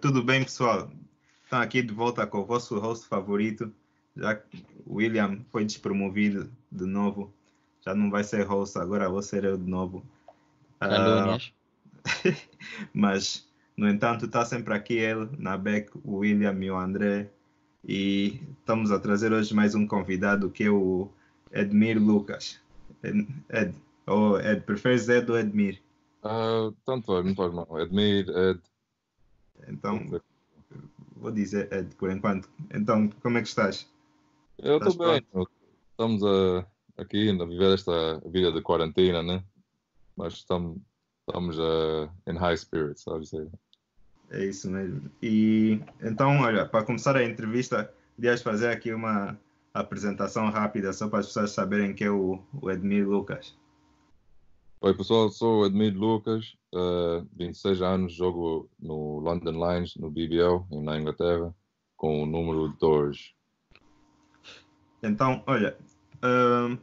Tudo bem, pessoal? Estão aqui de volta com o vosso host favorito, já que o William foi despromovido de novo. Já não vai ser host, agora vou ser eu de novo. Calúnias. Uh, mas, no entanto, está sempre aqui ele, na Beck, o William e o André. E estamos a trazer hoje mais um convidado que é o Edmir Lucas. Ed, ou Ed, preferes Ed ou Edmir? Uh, tanto é, não faz mal. Edmir, Ed. Então, vou dizer Ed por enquanto. Então, como é que estás? Eu estou bem. Estamos a, aqui a viver esta vida de quarentena, né? Mas estamos, estamos uh, in high spirits, sabe dizer? É isso mesmo. E então, olha, para começar a entrevista, podias fazer aqui uma apresentação rápida só para as pessoas saberem que é o, o Edmir Lucas. Oi pessoal, sou Edmir Lucas, uh, 26 anos, jogo no London Lions, no BBL, na Inglaterra, com o número 2. Então, olha, uh,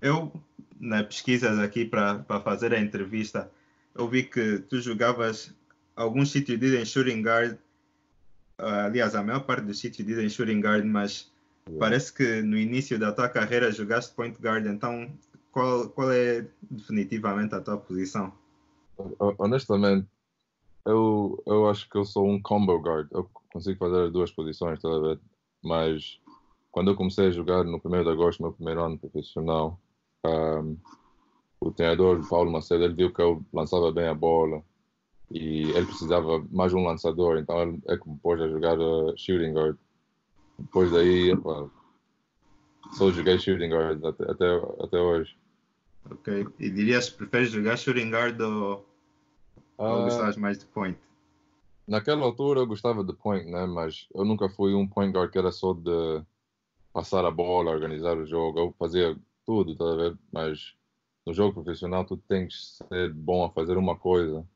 eu, nas pesquisas aqui para fazer a entrevista, eu vi que tu jogavas alguns sítios dizem shooting guard, uh, aliás, a maior parte dos sítios dizem shooting guard, mas yeah. parece que no início da tua carreira jogaste point guard, então qual, qual é definitivamente a tua posição? Honestamente, eu, eu acho que eu sou um combo guard. Eu consigo fazer as duas posições, tá. Mas quando eu comecei a jogar no 1 de agosto, meu primeiro ano profissional, um, o treinador Paulo Macedo ele viu que eu lançava bem a bola e ele precisava mais um lançador, então ele é que me pôs a jogar uh, shooting guard. Depois daí, só joguei shooting guard até, até, até hoje. Ok. E dirias que preferes jogar shooting guard ou, uh, ou gostavas mais de point? Naquela altura eu gostava de point, né? Mas eu nunca fui um point guard que era só de passar a bola, organizar o jogo. Eu fazia tudo, tá a ver? Mas no jogo profissional tu tens que ser bom a fazer uma coisa.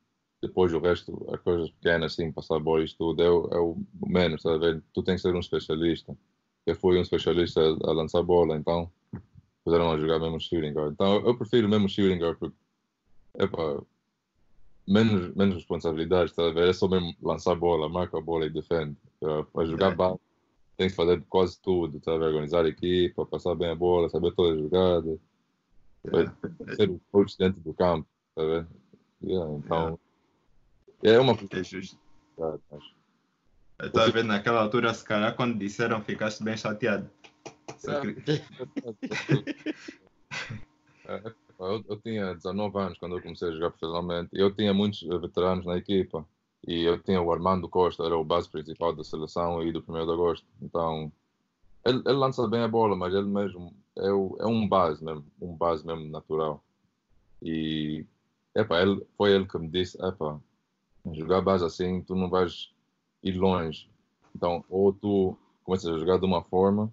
Depois o resto, as coisas pequenas, assim, passar a bola e tudo, é o, é o menos, tá a ver? Tu tens que ser um especialista. Eu fui um especialista a lançar bola, então puderam a jogar mesmo shooting guard. Então eu prefiro mesmo shooting guard porque epa, menos, menos responsabilidades, tá a ver? É só mesmo lançar bola, marca a bola e defende. Uh, para jogar é. tem que fazer quase tudo, tá a ver? Organizar a equipa, passar bem a bola, saber todas as jogadas, é. ser o coach dentro do campo, tá a ver? Yeah, então é, é uma é justo. Estou a ver naquela altura, se calhar, quando disseram, ficaste bem chateado. Eu, eu, tinha 19 anos quando eu comecei a jogar profissionalmente. Eu tinha muitos veteranos na equipa e eu tinha o Armando Costa, era o base principal da seleção e do 1 de agosto. Então, ele, ele, lança bem a bola, mas ele mesmo é, o, é um base mesmo, um base mesmo natural. E epa, ele, foi ele que me disse: epa, jogar base assim, tu não vais ir longe. Então, ou tu começas a jogar de uma forma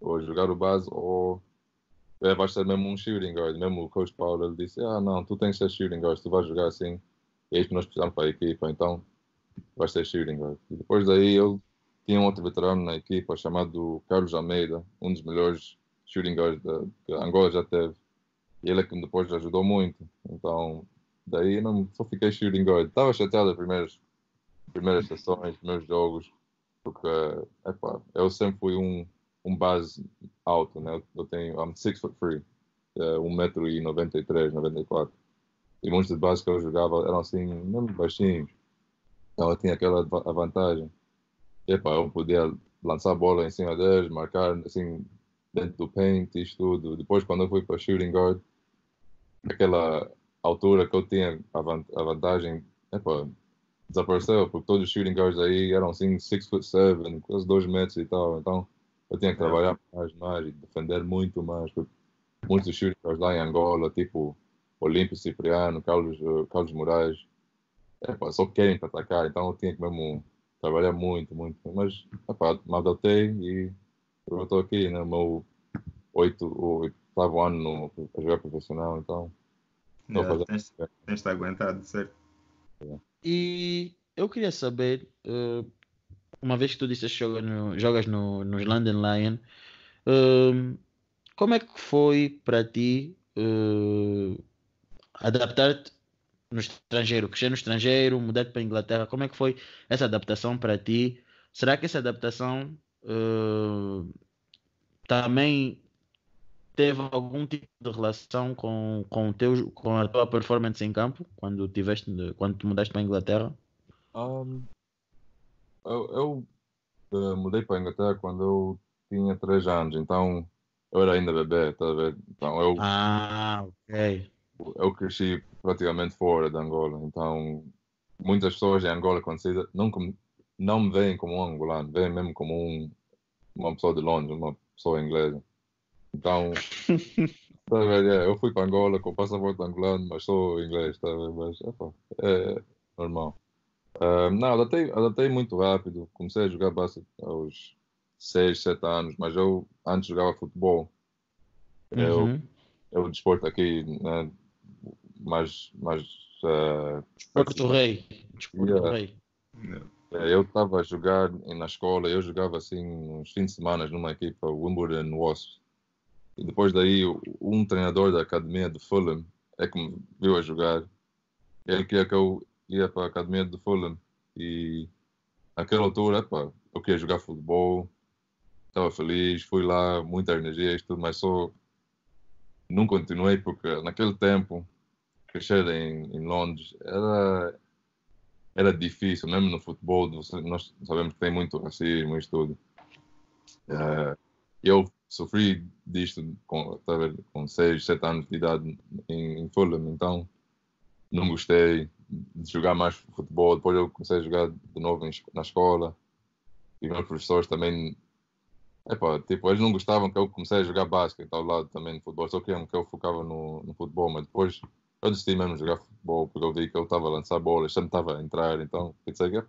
ou jogar o base, ou é, vais ser mesmo um shooting guard. Mesmo o coach Paulo ele disse: Ah, não, tu tens que ser shooting guard, tu vais jogar assim, é isso que nós precisamos para a equipa, então vais ser shooting guard. E depois daí eu tinha um outro veterano na equipa chamado Carlos Almeida, um dos melhores shooting guards da, que Angola já teve. E ele é que depois ajudou muito. Então, daí não só fiquei shooting guard. Estava chateado as primeiras, primeiras sessões, primeiros jogos, porque epá, eu sempre fui um um base alto, né? Eu tenho, I'm six foot three, uh, 1,93m, 94 E muitos de base que eu jogava eram assim, mesmo baixinhos. Então eu tinha aquela vantagem. Epa, eu podia lançar a bola em cima deles, marcar assim, dentro do paint, e tudo. Depois, quando eu fui para shooting guard, aquela altura que eu tinha a, vantagem, epa, desapareceu, porque todos os shooting guards aí eram assim, 6 foot 7, quase 2 metros e tal. Então, eu tinha que trabalhar mais, mais e defender muito mais. Porque muitos shooters lá em Angola, tipo Olímpio Cipriano, Carlos, eh, Carlos Moraes, é, só querem para atacar. Então eu tinha que mesmo trabalhar muito, muito. Mas epá, me adaptei e eu estou aqui, né? meu oito, oitavo ano no, a jogar profissional, então. Yeah, fazendo... tens, tens aguentado, certo? Yeah. E eu queria saber. Uh uma vez que tu disseste que jogas no, jogas no, nos London Lion, uh, como é que foi para ti uh, adaptar-te no estrangeiro, crescer no estrangeiro, mudar para a Inglaterra, como é que foi essa adaptação para ti? Será que essa adaptação uh, também teve algum tipo de relação com, com, teu, com a tua performance em campo quando tiveste quando te mudaste para a Inglaterra? Um, eu, eu uh, mudei para a Inglaterra quando eu tinha 3 anos, então eu era ainda bebê, tá Então eu, ah, ok. Eu cresci praticamente fora de Angola, então muitas pessoas em Angola conhecidas não, não me veem como um angolano, veem mesmo como um, uma pessoa de Londres, uma pessoa inglesa. Então, tá é, eu fui para Angola com passaporte angolano, mas sou inglês, tá mas é normal. Uh, não, adaptei, adaptei muito rápido. Comecei a jogar basquete aos 6, 7 anos, mas eu antes jogava futebol. Uhum. Eu, eu desporto aqui, né, mais. mais uh, Desporto Rei. Desporto yeah. Rei. É, eu estava a jogar na escola, eu jogava assim uns fins de semana numa equipa Wimbledon Wasps. E depois daí, um treinador da academia de Fulham é que me viu a jogar. Ele queria que eu ia para a academia de Fulham. E naquela altura, epa, eu queria jogar futebol, estava feliz, fui lá, muita energia e tudo, mas só não continuei porque naquele tempo crescer em, em Londres era era difícil, mesmo no futebol, nós sabemos que tem muito racismo e tudo. Uh, eu sofri disto com, tá com 6, 7 anos de idade em, em Fulham, então não gostei de jogar mais futebol. Depois eu comecei a jogar de novo em, na escola e meus professores também Epá, tipo, eles não gostavam que eu comecei a jogar basquete ao lado também de futebol, só queriam que eu focava no, no futebol, mas depois eu decidi mesmo jogar futebol porque eu vi que eu estava a lançar bolas, sempre estava a entrar, então pensei que,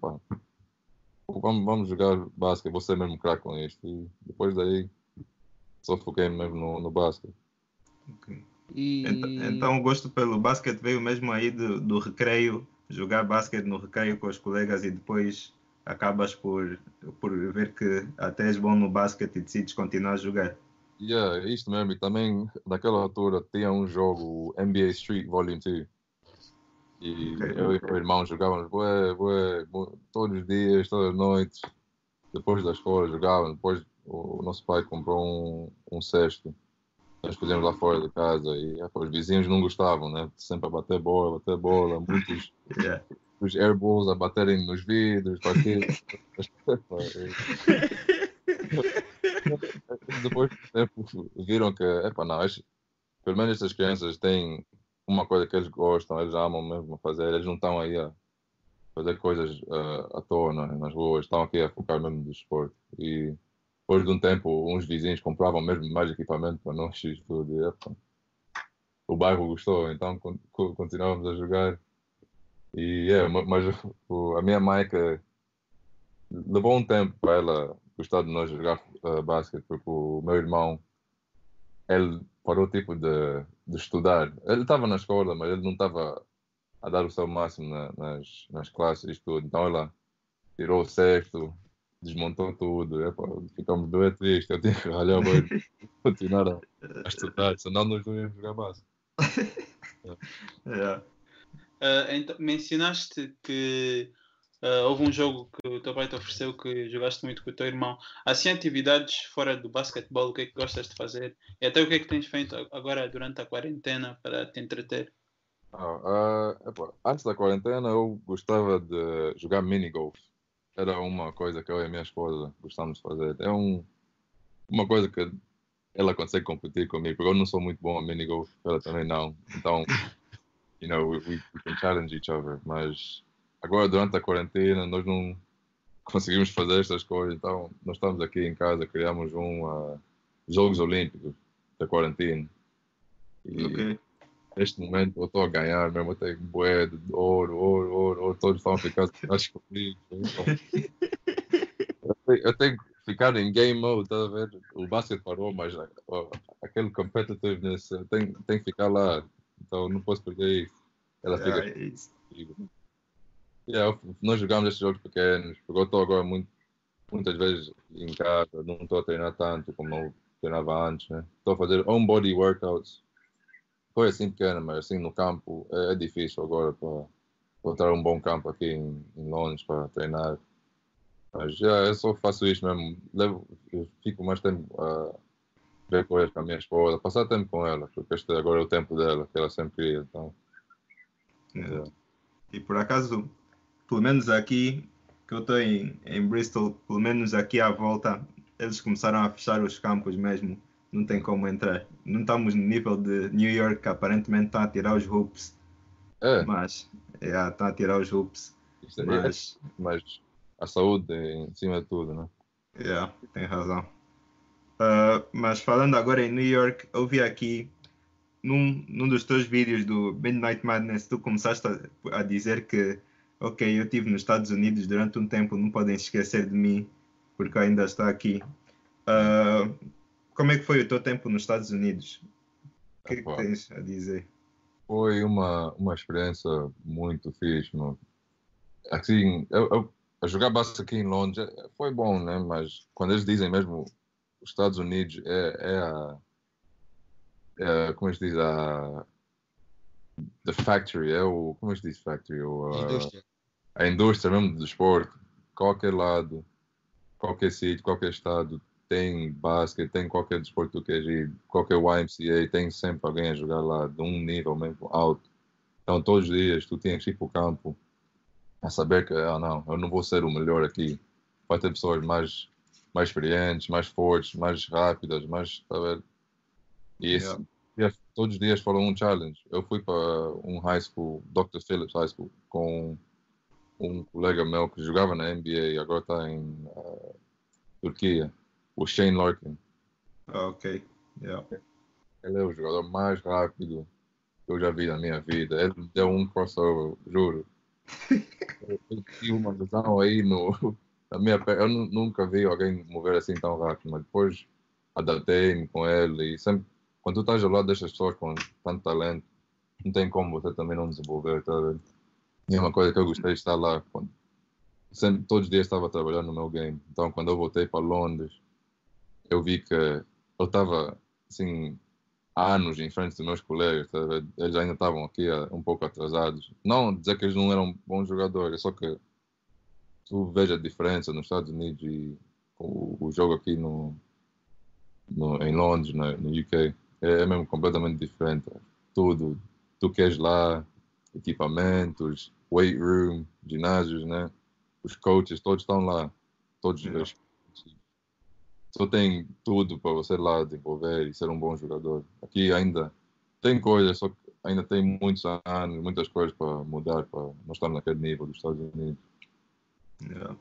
vamos, vamos jogar basquete, vou ser mesmo craque com isto. E depois daí só foquei mesmo no, no basquete. Okay. E... Então, então, o gosto pelo basquete veio mesmo aí do, do recreio, jogar basquete no recreio com os colegas e depois acabas por, por ver que até és bom no basquete e decides continuar a jogar. Yeah, é isto mesmo. E também, naquela altura, tinha um jogo NBA Street Volume 2. E okay, eu okay. e meu irmão jogávamos bué, bué, todos os dias, todas as noites. Depois da escola jogávamos. Depois o nosso pai comprou um, um cesto. Nós fizemos lá fora de casa e os vizinhos não gostavam, né? Sempre a bater bola, bater bola, muitos. yeah os airballs a baterem nos vidros, Depois viram que, epa, não, pelo menos estas crianças têm uma coisa que eles gostam, eles amam mesmo fazer, eles não estão aí a fazer coisas uh, à toa né, nas ruas, estão aqui a focar mesmo no esporte. E depois de um tempo, uns vizinhos compravam mesmo mais equipamento para nós e tudo. E, o bairro gostou, então continuávamos a jogar e é, mas a minha mãe que levou um tempo para ela gostar de nós jogar uh, basquete, porque o meu irmão ele parou tipo de, de estudar. Ele estava na escola, mas ele não estava a dar o seu máximo na, nas, nas classes e tudo. Então ela tirou o sexto, desmontou tudo. Epa, ficamos dois tristes. Eu tinha que ralhar e continuar a, a, estudar, senão nós não íamos jogar basquete. yeah. Uh, então, mencionaste que uh, houve um jogo que o teu pai te ofereceu que jogaste muito com o teu irmão. Assim, atividades fora do basquetebol, o que é que gostas de fazer? E até o que é que tens feito agora durante a quarentena para te entreter? Ah, uh, antes da quarentena eu gostava de jogar mini golf. Era uma coisa que eu e a minha esposa gostamos de fazer. É um, uma coisa que ela consegue competir comigo, porque eu não sou muito bom a mini golf, ela também não. Então you know, we, we, can challenge each other. Mas agora, durante a quarentena, nós não conseguimos fazer estas coisas. Então, nós estamos aqui em casa, criamos um uh, Jogos Olímpicos da quarentena. E. neste momento eu estou a ganhar mesmo, eu tenho bué de ouro, ouro, ouro, ouro, todos estão a ficar acho comigo. Eu tenho que ficar em game mode, tá a ver? O basquete parou, mas uh, aquele competitiveness, tem, tem que ficar lá então não posso perder isso. Ela fica. É isso. Yeah, nós jogamos estes jogos pequenos, porque eu estou agora muito, muitas vezes em casa, não estou a treinar tanto como eu treinava antes. Né? Estou a fazer on body workouts. Foi assim pequena, mas assim no campo é, é difícil agora para encontrar um bom campo aqui em, em Londres para treinar. Mas já eu só faço isto mesmo, levo, eu fico mais tempo a ver coisas com a minha esposa, passar tempo com ela, porque este agora é o tempo dela, que ela sempre queria. Então, É. E por acaso, pelo menos aqui, que eu estou em, em Bristol, pelo menos aqui à volta, eles começaram a fechar os campos mesmo. Não tem como entrar. Não estamos no nível de New York, que aparentemente estão a tirar os hoops. é, Mas, yeah, estão a tirar os hoops. é, Mas, mas a saúde é em cima de tudo, né? yeah, tem razão. Ah, mas falando agora em New York, eu vi aqui num, num dos teus vídeos do Midnight Madness, tu começaste a, a dizer que, ok, eu estive nos Estados Unidos durante um tempo, não podem esquecer de mim, porque ainda estou aqui. Ah, como é que foi o teu tempo nos Estados Unidos? O que é que tens a dizer? Foi uma, uma experiência muito fixe, mano. Assim, eu, eu- a jogar basquete aqui em Londres eh, foi bom, né? Mas quando eles dizem mesmo os Estados Unidos é, é a. É, como é que se diz? A. The factory, é o. Como é que se diz factory? O, a- Indústria. a indústria mesmo do esporte, qualquer lado, qualquer sítio, qualquer estado, tem basquete, tem qualquer desporto que tu queres ir, qualquer YMCA, tem sempre alguém a jogar lá, de um nível mesmo alto. Então, todos os dias, tu tens que ir para o campo a saber que, ah, não, eu não vou ser o melhor aqui. Vai ter pessoas mais, mais experientes, mais fortes, mais rápidas, mais, tá a ver? E esse, Yeah. todos os dias foram um challenge. Eu fui para um high school, Dr. Phillips High School, com um colega meu que jogava na NBA e agora está em ah, Turquia, o Shane Larkin. Ah, ok. Yeah. Ele é o jogador mais rápido que eu já vi na minha vida. Ele deu um crossover, juro. Eu tive uma lesão aí no, na minha perna. Eu nu- nunca vi alguém mover assim tão rápido, mas depois adaptei-me com ele e sempre, quando tu estás ao lado destas pessoas com tanto talento, não tem como você também não desenvolver, tá vendo? E é uma coisa que eu gostei de estar lá. Quando, sempre, todos os dias estava trabalhando no meu game. Então, quando eu voltei para Londres, eu vi que eu estava, assim, há anos em frente dos meus colegas, tá eles ainda estavam aqui ah, um pouco atrasados. Não dizer que eles não eram bons jogadores, é só que tu veja a diferença nos Estados Unidos e o, o jogo aqui no, no, em Londres, no, no UK, é, é mesmo completamente diferente. Tudo, tu queres lá, equipamentos, weight room, ginásios, né? Os coaches, todos estão lá. Todos Yeah. Só tem tudo para você lá desenvolver e ser um bom jogador. Aqui ainda tem coisas, só que ainda tem muitos anos, muitas coisas para mudar para nós estarmos naquele nível dos Estados Unidos. Yeah.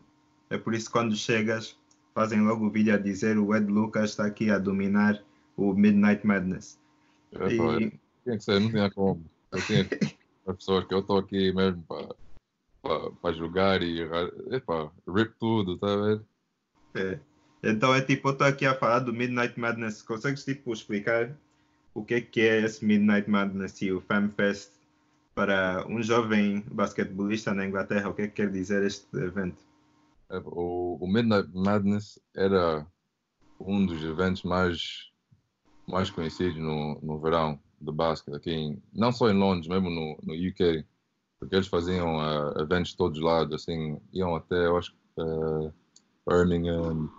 É por isso que quando chegas, fazem logo o vídeo a dizer o Ed Lucas está aqui a dominar o Midnight Madness. É, E, tinha que ser, não tinha como. Eu tinha que as pessoas que eu estou aqui mesmo para jogar e epa, rip tudo, tá a ver? é, então é tipo, eu estou aqui a falar do Midnight Madness. Consegues tipo explicar o que é que é esse Midnight Madness e o FamFest para um jovem basquetebolista na Inglaterra? O que é que quer dizer este evento? É, O, o Midnight Madness era um dos eventos mais, mais conhecidos no, no verão do basquete, aqui em, não só em Londres, mesmo no, no UK, porque eles faziam ah, eventos de todos os lados, assim, iam até, eu acho, ah, Birmingham,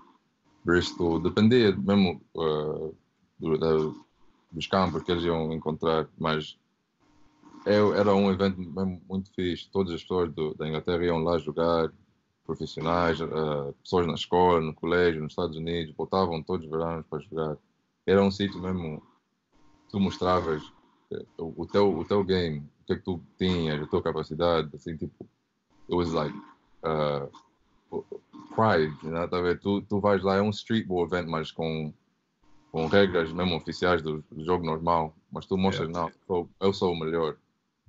Bristol, dependia mesmo ah, do- dos campos que eles iam encontrar, mas é- era um evento mesmo muito fixe, todas as pessoas do- da Inglaterra iam lá jogar, profissionais, eh, pessoas na escola, no colégio, nos Estados Unidos, voltavam todos os verões para jogar. Era um sítio mesmo, tu mostravas eh, o, o teu, o teu game, o que é que tu tinhas, a tua capacidade, assim, tipo, it was like uh, pride, né? Tá ver? Tu, tu vais lá, é um streetball event, mas com, com regras mesmo oficiais do, do jogo normal, mas tu mostras, Yeah. não, sou- eu sou o melhor.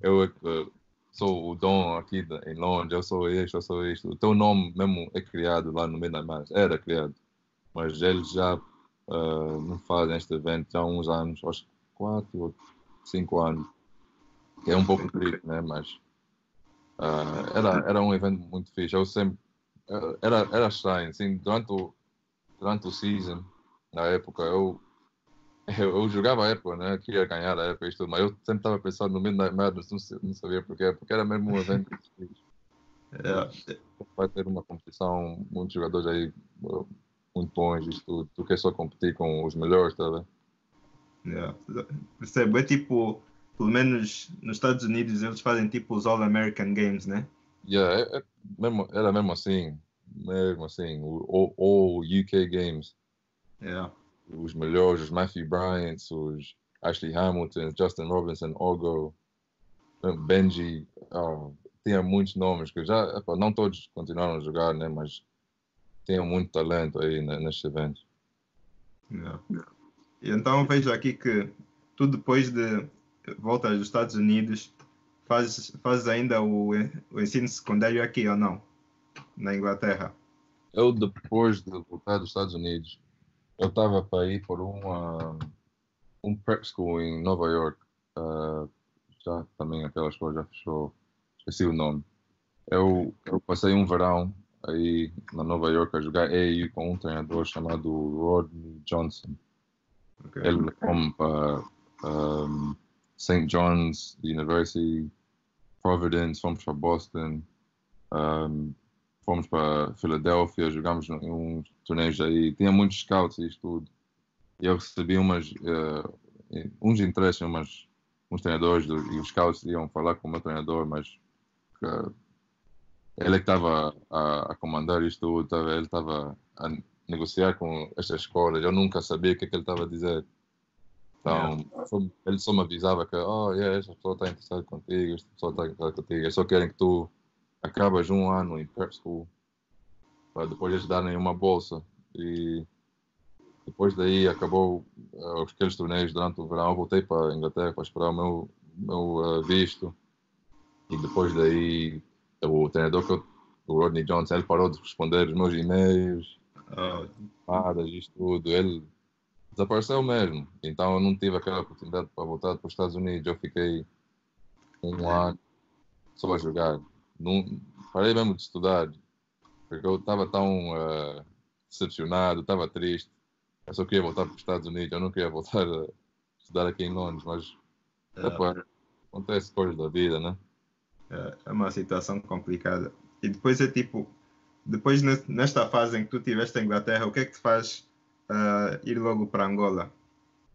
Eu é eh, sou o dom aqui em Londres, eu sou este, eu sou isto. O teu nome mesmo é criado lá no Midnight Mass, era criado, mas eles já ah, não fazem este evento há uns anos, acho que quatro ou cinco anos, que é um pouco triste, né? Mas ah, era, era um evento muito fixe. Eu sempre era, era estranho, assim, durante o, durante o season, na época, eu eu, eu jogava a época, né? Queria ganhar a época e tudo, mas eu sempre estava pensando no Midnight Madness, não, não sabia porquê, porque era mesmo um evento É, vai ter uma competição, muitos jogadores aí muito bons, isto tudo. Tu quer só competir com os melhores, tá vendo? é, percebo. É tipo, pelo menos nos Estados Unidos eles fazem tipo os All-American Games, né? Yeah, é, é era mesmo assim, mesmo assim, o o- o UK Games, É, os melhores, os Matthew Bryants, os Ashley Hamilton, Justin Robinson, Ogo, Benji, ah, tinha muitos nomes que já, epá, não todos continuaram a jogar, né, mas tinham muito talento aí né, nestes eventos. é. E então vejo aqui que tu depois de voltas dos Estados Unidos fazes, fazes ainda o, o ensino secundário aqui ou não? Na Inglaterra? Eu, depois de voltar dos Estados Unidos, eu estava para ir por uma, um prep school em Nova York. ah, já também aquela escola já fechou, esqueci o nome. Eu, eu passei um verão aí na Nova York a jogar AAU com um treinador chamado Rodney Johnson. Ok. Ele levou-me para um, St. John's University, Providence, fomos para Boston, um, fomos para Filadélfia, jogámos em uns torneios aí. Tinha muitos scouts e tudo. E eu recebi umas, eh, uns interesses, umas, uns treinadores do- e os scouts iam falar com o meu treinador, mas eh, ele é que estava a, a comandar isto tudo, ele estava a negociar com estas escolas. Eu nunca sabia o que, é que ele estava a dizer. Então, só- ele só me avisava que, oh, yeah, esta pessoa está interessada contigo, esta pessoa está interessada contigo. Eles só querem que tu acabas um ano em prep school para depois eles darem uma bolsa. E depois daí acabou uh, aqueles torneios durante o verão. Eu voltei para a Inglaterra para esperar o meu, meu uh, visto. E depois daí o treinador que eu, o Rodney Johnson, ele parou de responder os meus e-mails Oh, chamadas, isto tudo, ele desapareceu mesmo. Então eu não tive aquela oportunidade para voltar para os Estados Unidos. Eu fiquei um ano só a jogar. Não, parei mesmo de estudar, porque eu estava tão eh, decepcionado, estava triste. Eu só queria voltar para os Estados Unidos, eu não queria voltar a estudar aqui em Londres, mas é, epá, acontece coisas da vida, né? é, é uma situação complicada. E depois é tipo, depois ne- nesta fase em que tu estiveste em Inglaterra, o que é que te faz ah, ir logo para Angola?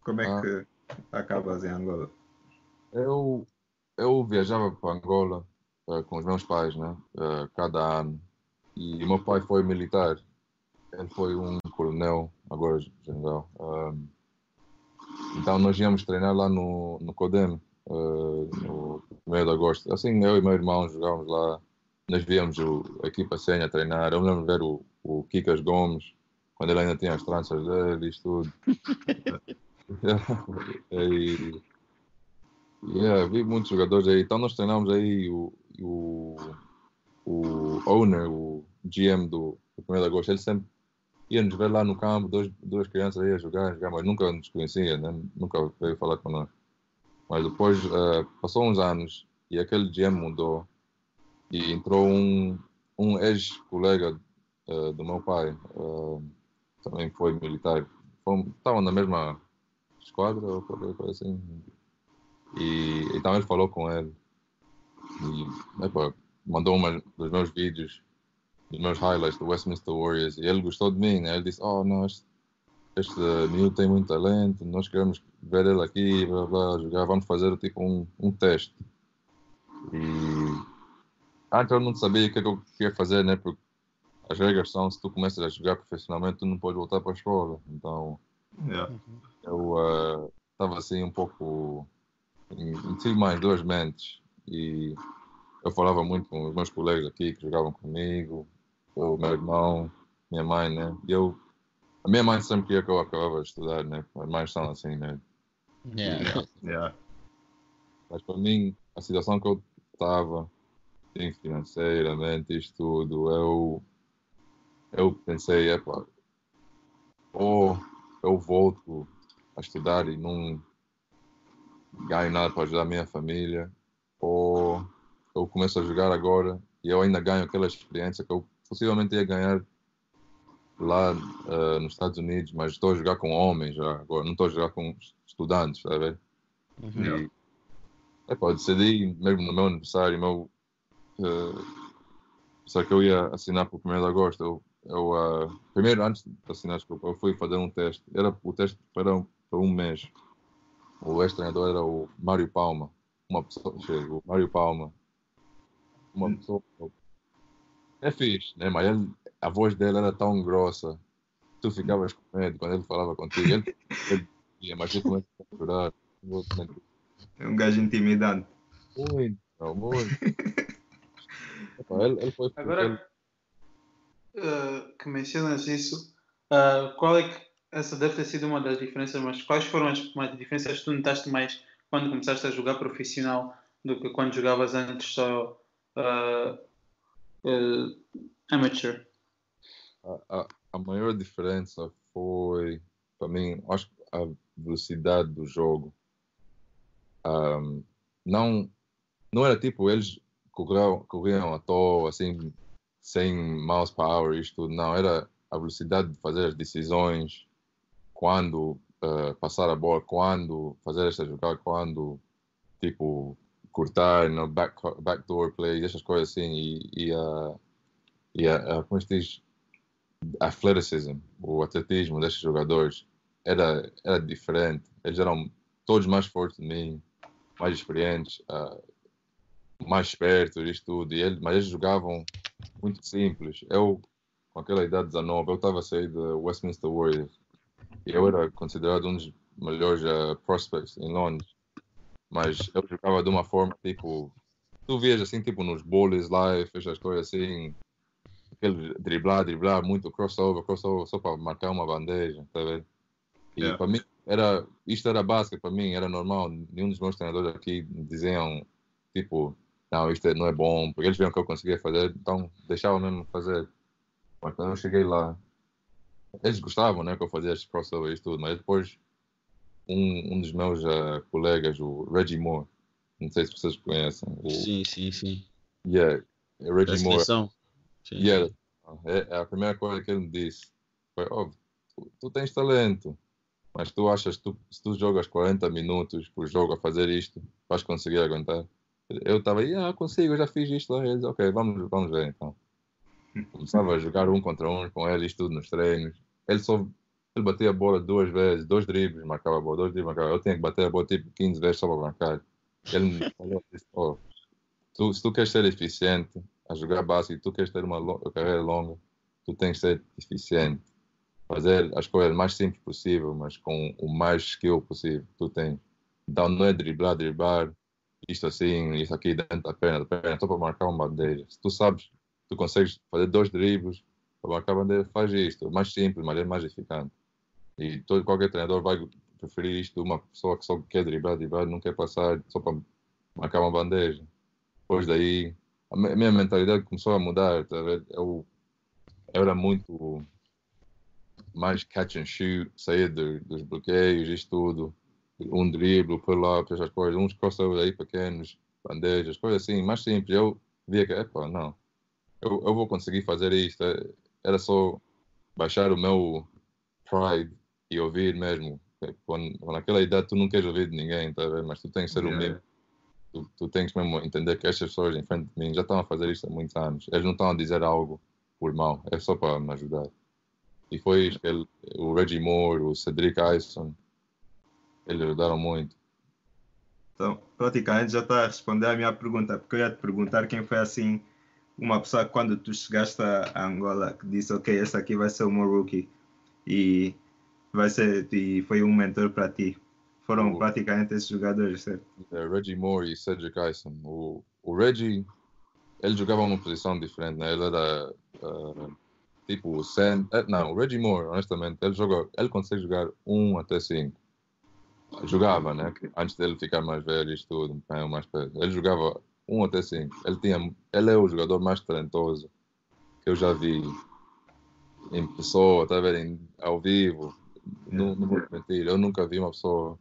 Como é Ah. que acabas em Angola? Eu, eu viajava para Angola eh, com os meus pais, né? eh, cada ano. E meu pai foi militar. Ele foi um coronel, agora general. Um, então nós íamos treinar lá no, no Codem, eh, no 1 de agosto. Assim, eu e meu irmão jogávamos lá. Nós víamos o, a equipa senha treinar. Eu lembro de ver o, o Kikas Gomes, quando ele ainda tinha as tranças dele, isto tudo. e, Yeah, vi muitos jogadores aí. Então nós treinamos aí o, o, o owner, o GM do, do 1 de agosto, ele sempre ia nos ver lá no campo, dois, duas crianças aí a jogar, a jogar, mas nunca nos conhecia, né? nunca veio falar connosco. Mas depois eh, passou uns anos e aquele GM mudou e entrou um, um ex-colega eh, do meu pai, eh, também foi militar. Estavam na mesma esquadra ou qualquer coisa assim. E então ele falou com ele e mandou uma dos meus vídeos, dos meus highlights do Westminster Warriors e ele gostou de mim, né? Ele disse, oh não, este, este miúdo tem muito talento, nós queremos ver ele aqui, blá blá, jogar, vamos fazer tipo um, um teste. E antes eu não sabia o que, é eu queria fazer, né? Porque as regras são, se tu começas a jogar profissionalmente, tu não podes voltar para a escola. Então Yeah. eu estava assim um pouco meti mais duas mentes e eu falava muito com os meus colegas aqui que jogavam comigo, o meu irmão, minha mãe, né? E eu, a minha mãe sempre queria que eu acabava de estudar, né? As mães são assim, né? Yeah. Yeah. Mas para mim, a situação que eu estava, financeiramente, isto tudo, eu, eu pensei, epá, ou eu volto a estudar e não ganho nada para ajudar a minha família, ou eu começo a jogar agora e eu ainda ganho aquela experiência que eu possivelmente ia ganhar lá uh, nos Estados Unidos, mas estou a jogar com homens já agora, não estou a jogar com estudantes, está a ver? Uhum. E, epá, decidi, mesmo no meu aniversário, meu, uh, só que eu ia assinar para o 1 de agosto. Eu, eu, uh, primeiro, antes de assinar, desculpa, eu fui fazer um teste. Era, o teste para, para um mês. O ex-treinador era o Mário Palma. Uma pessoa, chega, o Mário Palma. Uma pessoa. É fixe, né? Mas ele, a voz dele era tão grossa. Tu ficavas com medo quando ele falava contigo. Ele, ele dizia, mas eu começo a chorar. É um gajo intimidante. Muito, muito. ele, ele foi. Agora ele, uh, que mencionas isso, uh, qual é que essa deve ter sido uma das diferenças, mas quais foram as, as diferenças que tu notaste mais quando começaste a jogar profissional do que quando jogavas antes só uh, amateur? a, a, a maior diferença foi, para mim, acho que a velocidade do jogo. Um, não, não era tipo eles corriam, corriam à toa, assim, sem mouse power, isto tudo. Não, era a velocidade de fazer as decisões, quando uh, passar a bola, quando fazer esta jogada, quando, tipo, cortar no back, backdoor play, essas coisas assim. E, e, uh, e uh, como se diz? Athleticism, o atletismo destes jogadores era, era diferente. Eles eram todos mais fortes de mim, mais experientes. Uh, mais espertos, isto tudo, e ele, mas eles jogavam muito simples. Eu, com aquela idade de 19, eu estava a sair de Westminster Warriors e eu era considerado um dos melhores uh, prospects em Londres, mas eu jogava de uma forma tipo. Tu vias assim, tipo nos bowls live, as coisas assim, aquele driblar, driblar, muito crossover, crossover, só para marcar uma bandeja, tá vendo? E yeah. para mim, era, isto era básico para mim, era normal. Nenhum dos meus treinadores aqui diziam, tipo, não, isto não é bom, porque eles viram que eu conseguia fazer, então deixavam mesmo fazer. Mas quando eu cheguei lá, eles gostavam, né, que eu fazia esses crossovers e tudo, mas depois um, um dos meus uh, colegas, o Reggie Moore, não sei se vocês conhecem. O, sim, sim, sim. Yeah, Reggie Moore. Sim. Yeah, é, é, a primeira coisa que ele me disse foi, oh, tu, tu tens talento, mas tu achas que tu, se tu jogas 40 minutos por jogo a fazer isto, vais conseguir aguentar? Eu estava aí, ah, consigo, eu já fiz isto lá. Eles, ok, vamos, vamos ver então. Começava a jogar um contra um com ele, isto tudo nos treinos. Ele só ele batia a bola duas vezes, dois dribles, marcava a bola, dois dribles, marcava. Eu tinha que bater a bola tipo 15 vezes só para marcar. Ele me falou, oh, tu, se tu queres ser eficiente a jogar básico, tu queres ter uma carreira longa, tu tens que ser eficiente. Fazer as coisas mais simples possível, mas com o mais skill possível que tu tens. Então não é driblar, driblar, isto assim, isso aqui dentro da perna, da perna, só para marcar uma bandeja. Se tu sabes, tu consegues fazer dois dribles para marcar a bandeja, faz isto. Mais simples, mas é mais eficaz. E todo, qualquer treinador vai preferir isto de uma pessoa que só quer driblar, driblar, não quer passar só para marcar uma bandeja. Depois daí, a minha mentalidade começou a mudar, tá eu, eu era muito mais catch and shoot, sair dos bloqueios, isto tudo um drible, pull-up, essas coisas, uns crossovers aí pequenos, bandejas, coisas assim, mais simples. Eu via que, epa, não, eu, eu vou conseguir fazer isto. É, era só baixar o meu pride e ouvir mesmo. É, quando, quando naquela idade tu não queres ouvir de ninguém, tá mas tu tens que ser yeah. humilde. Tu, tu tens mesmo entender que estas pessoas em frente de mim já estão a fazer isto há muitos anos. Eles não estão a dizer algo por mal, é só para me ajudar. E foi isso que ele, o Reggie Moore, o Cedric Ison, eles ajudaram muito. Então, praticamente já está a responder a minha pergunta, porque eu ia te perguntar quem foi assim uma pessoa quando tu chegaste a Angola que disse, ok, esse aqui vai ser o meu rookie e vai ser e foi um mentor para ti. Foram o, praticamente esses jogadores, certo? É, Reggie Moore e Cedric Ison. O, o Reggie, ele jogava uma posição diferente, né? Ele era uh, tipo o Sam. Eh, não, o Reggie Moore, honestamente, ele joga, ele consegue jogar 1 até 5 jogava, né? Antes dele ficar mais velho e tudo, mais perto. Ele jogava um até cinco. Ele, tinha, ele é o jogador mais talentoso que eu já vi em pessoa, tá vendo? Ao vivo. Não, não vou mentir, eu nunca vi uma pessoa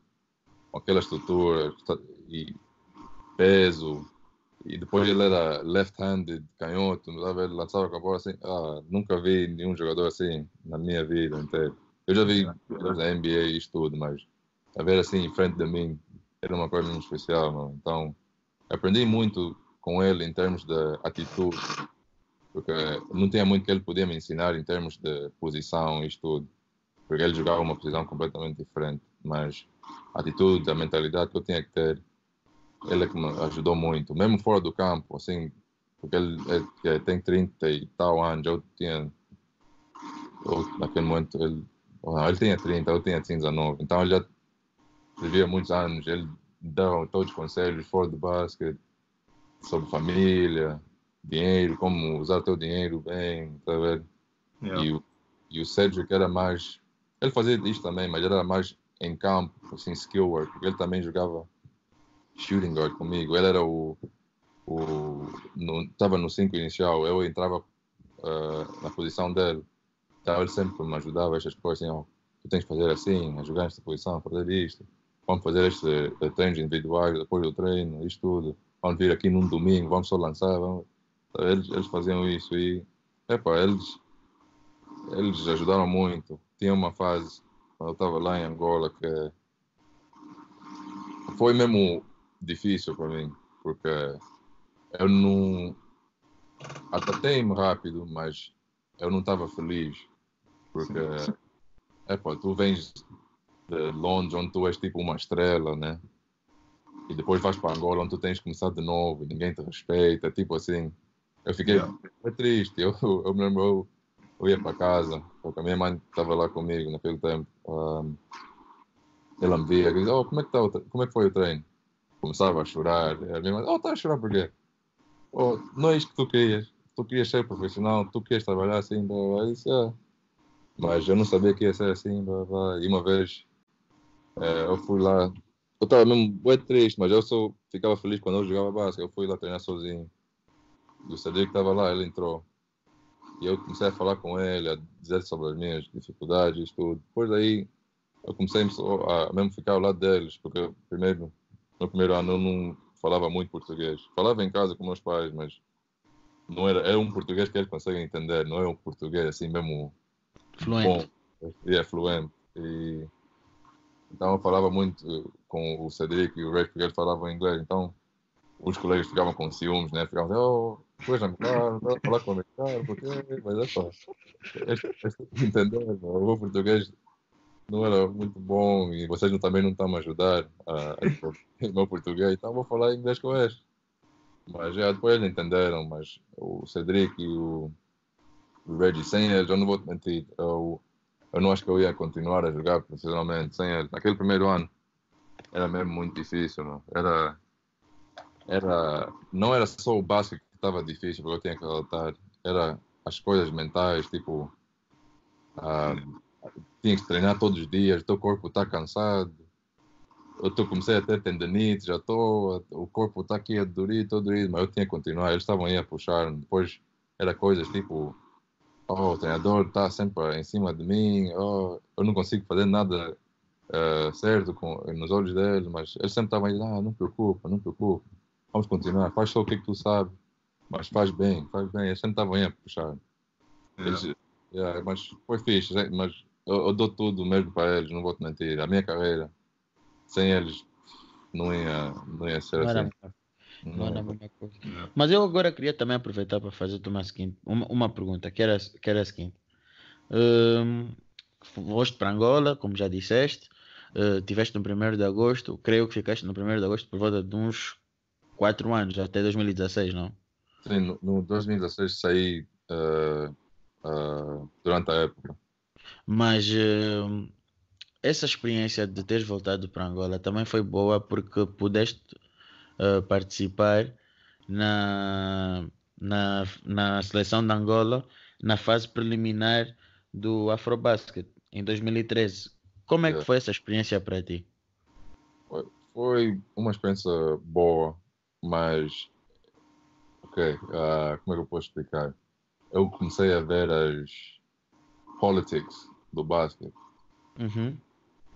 com aquela estrutura e peso, E depois ele era left-handed, canhoto, sabe? ele lançava com a bola assim. Ah, nunca vi nenhum jogador assim na minha vida inteira. Eu já vi da NBA e tudo, mas a ver assim em frente de mim era uma coisa muito especial. Mano. Então, aprendi muito com ele em termos de atitude, porque não tinha muito que ele podia me ensinar em termos de posição e tudo, porque ele jogava uma posição completamente diferente, mas a atitude, a mentalidade que eu tinha que ter ele é que me ajudou muito, mesmo fora do campo, assim, porque ele, ele tem 30 e tal anos, eu tinha, eu, naquele momento, ele, não, ele tinha 30, eu tinha 19, então ele já vivia muitos anos, ele dava todos os conselhos fora do basquete, sobre família, dinheiro, como usar o teu dinheiro bem, tá vendo? Yeah. E, o, e o Sérgio que era mais, ele fazia isto também, mas era mais em campo, assim, skill work, porque ele também jogava shooting guard comigo. Ele era o. o estava no 5 inicial, eu entrava uh, na posição dele. Então ele sempre me ajudava estas coisas assim: oh, tu tens que fazer assim, a jogar nesta posição, fazer isto. Vamos fazer este treinos individuais depois do treino, isto tudo. Vamos vir aqui num domingo, vamos só lançar. Vamos... Então, eles, eles faziam isso e. Epa, eles, eles ajudaram muito. Tinha uma fase, quando eu estava lá em Angola, que foi mesmo difícil para mim, porque eu não. Adaptei-me rápido, mas eu não estava feliz. Porque, é pá, tu vens de Londres, onde tu és tipo uma estrela, né? E depois vais para Angola, onde tu tens que começar de novo e ninguém te respeita, tipo assim. Eu fiquei yeah. triste. Eu, eu me lembro, eu, eu ia para casa, porque a minha mãe estava lá comigo naquele tempo. Um, ela me via e dizia: Oh, como é, que tá como é que foi o treino? começava a chorar. A minha mãe, oh, está a chorar porquê? Oh, não é isto que tu querias. Tu querias ser profissional, tu querias trabalhar assim, blá, blá. Ah. Mas eu não sabia que ia ser assim, blá, blá. E uma vez é, eu fui lá, eu estava mesmo bem triste, mas eu só ficava feliz quando eu jogava básica. Eu fui lá treinar sozinho. E o Cedric estava lá, ele entrou. E eu comecei a falar com ele, a dizer sobre as minhas dificuldades tudo. Depois daí, eu comecei a mesmo ficar ao lado deles, porque primeiro no primeiro ano eu não falava muito português. Falava em casa com meus pais, mas não era, era um português que eles conseguem entender, não é um português assim mesmo fluente. Bom, e é fluente. E, então eu falava muito com o Cedric e o Ray porque eles falavam inglês, então os colegas ficavam com ciúmes, né? Ficavam assim, oh, não, claro, não falar com o americano, porque, mas é só, este, este, entender, o português não era muito bom e vocês também não estão a ajudar a, a, meu português, então vou falar inglês com eles. Mas já depois eles entenderam, mas o Cedric e o, o Reggie eles, eu não vou mentir, eu, eu não acho que eu ia continuar a jogar profissionalmente sem eles. Naquele primeiro ano era mesmo muito difícil, não? Era, era, não era só o básico que estava difícil, porque eu tinha que adaptar, era as coisas mentais, tipo. Uh, tinha que treinar todos os dias, o teu corpo está cansado. Eu tô, comecei a ter tendinite, já estou, o corpo está aqui a doer, todo isso, mas eu tinha que continuar. Eles estavam aí a puxar. Depois era coisas tipo, oh, o treinador está sempre em cima de mim, oh, eu não consigo fazer nada uh, certo com, nos olhos deles, mas eles sempre estavam aí, ah, não preocupa, não preocupa, vamos continuar, faz só o que, é que tu sabes, mas faz bem, faz bem. Eles sempre estavam aí a puxar. Eles, yeah. Yeah, mas foi fixe, mas eu, eu, dou tudo mesmo para eles, não vou te mentir. A minha carreira, sem eles, não ia, não ia ser não assim. Era, não era a mesma coisa. Mas eu agora queria também aproveitar para fazer-te uma, seguinte, uma, uma pergunta, que era, que era a seguinte. Um, foste para Angola, como já disseste, uh, tiveste no 1 de agosto, creio que ficaste no 1 de agosto por volta de uns 4 anos, até 2016, não? Sim, no, no 2016 saí uh, uh, durante a época. Mas uh, essa experiência de teres voltado para Angola também foi boa porque pudeste uh, participar na, na, na seleção de Angola na fase preliminar do Afrobasket em 2013. Como é que foi essa experiência para ti? Foi uma experiência boa, mas ok, uh, como é que eu posso explicar? Eu comecei a ver as politics do basquete. Uhum.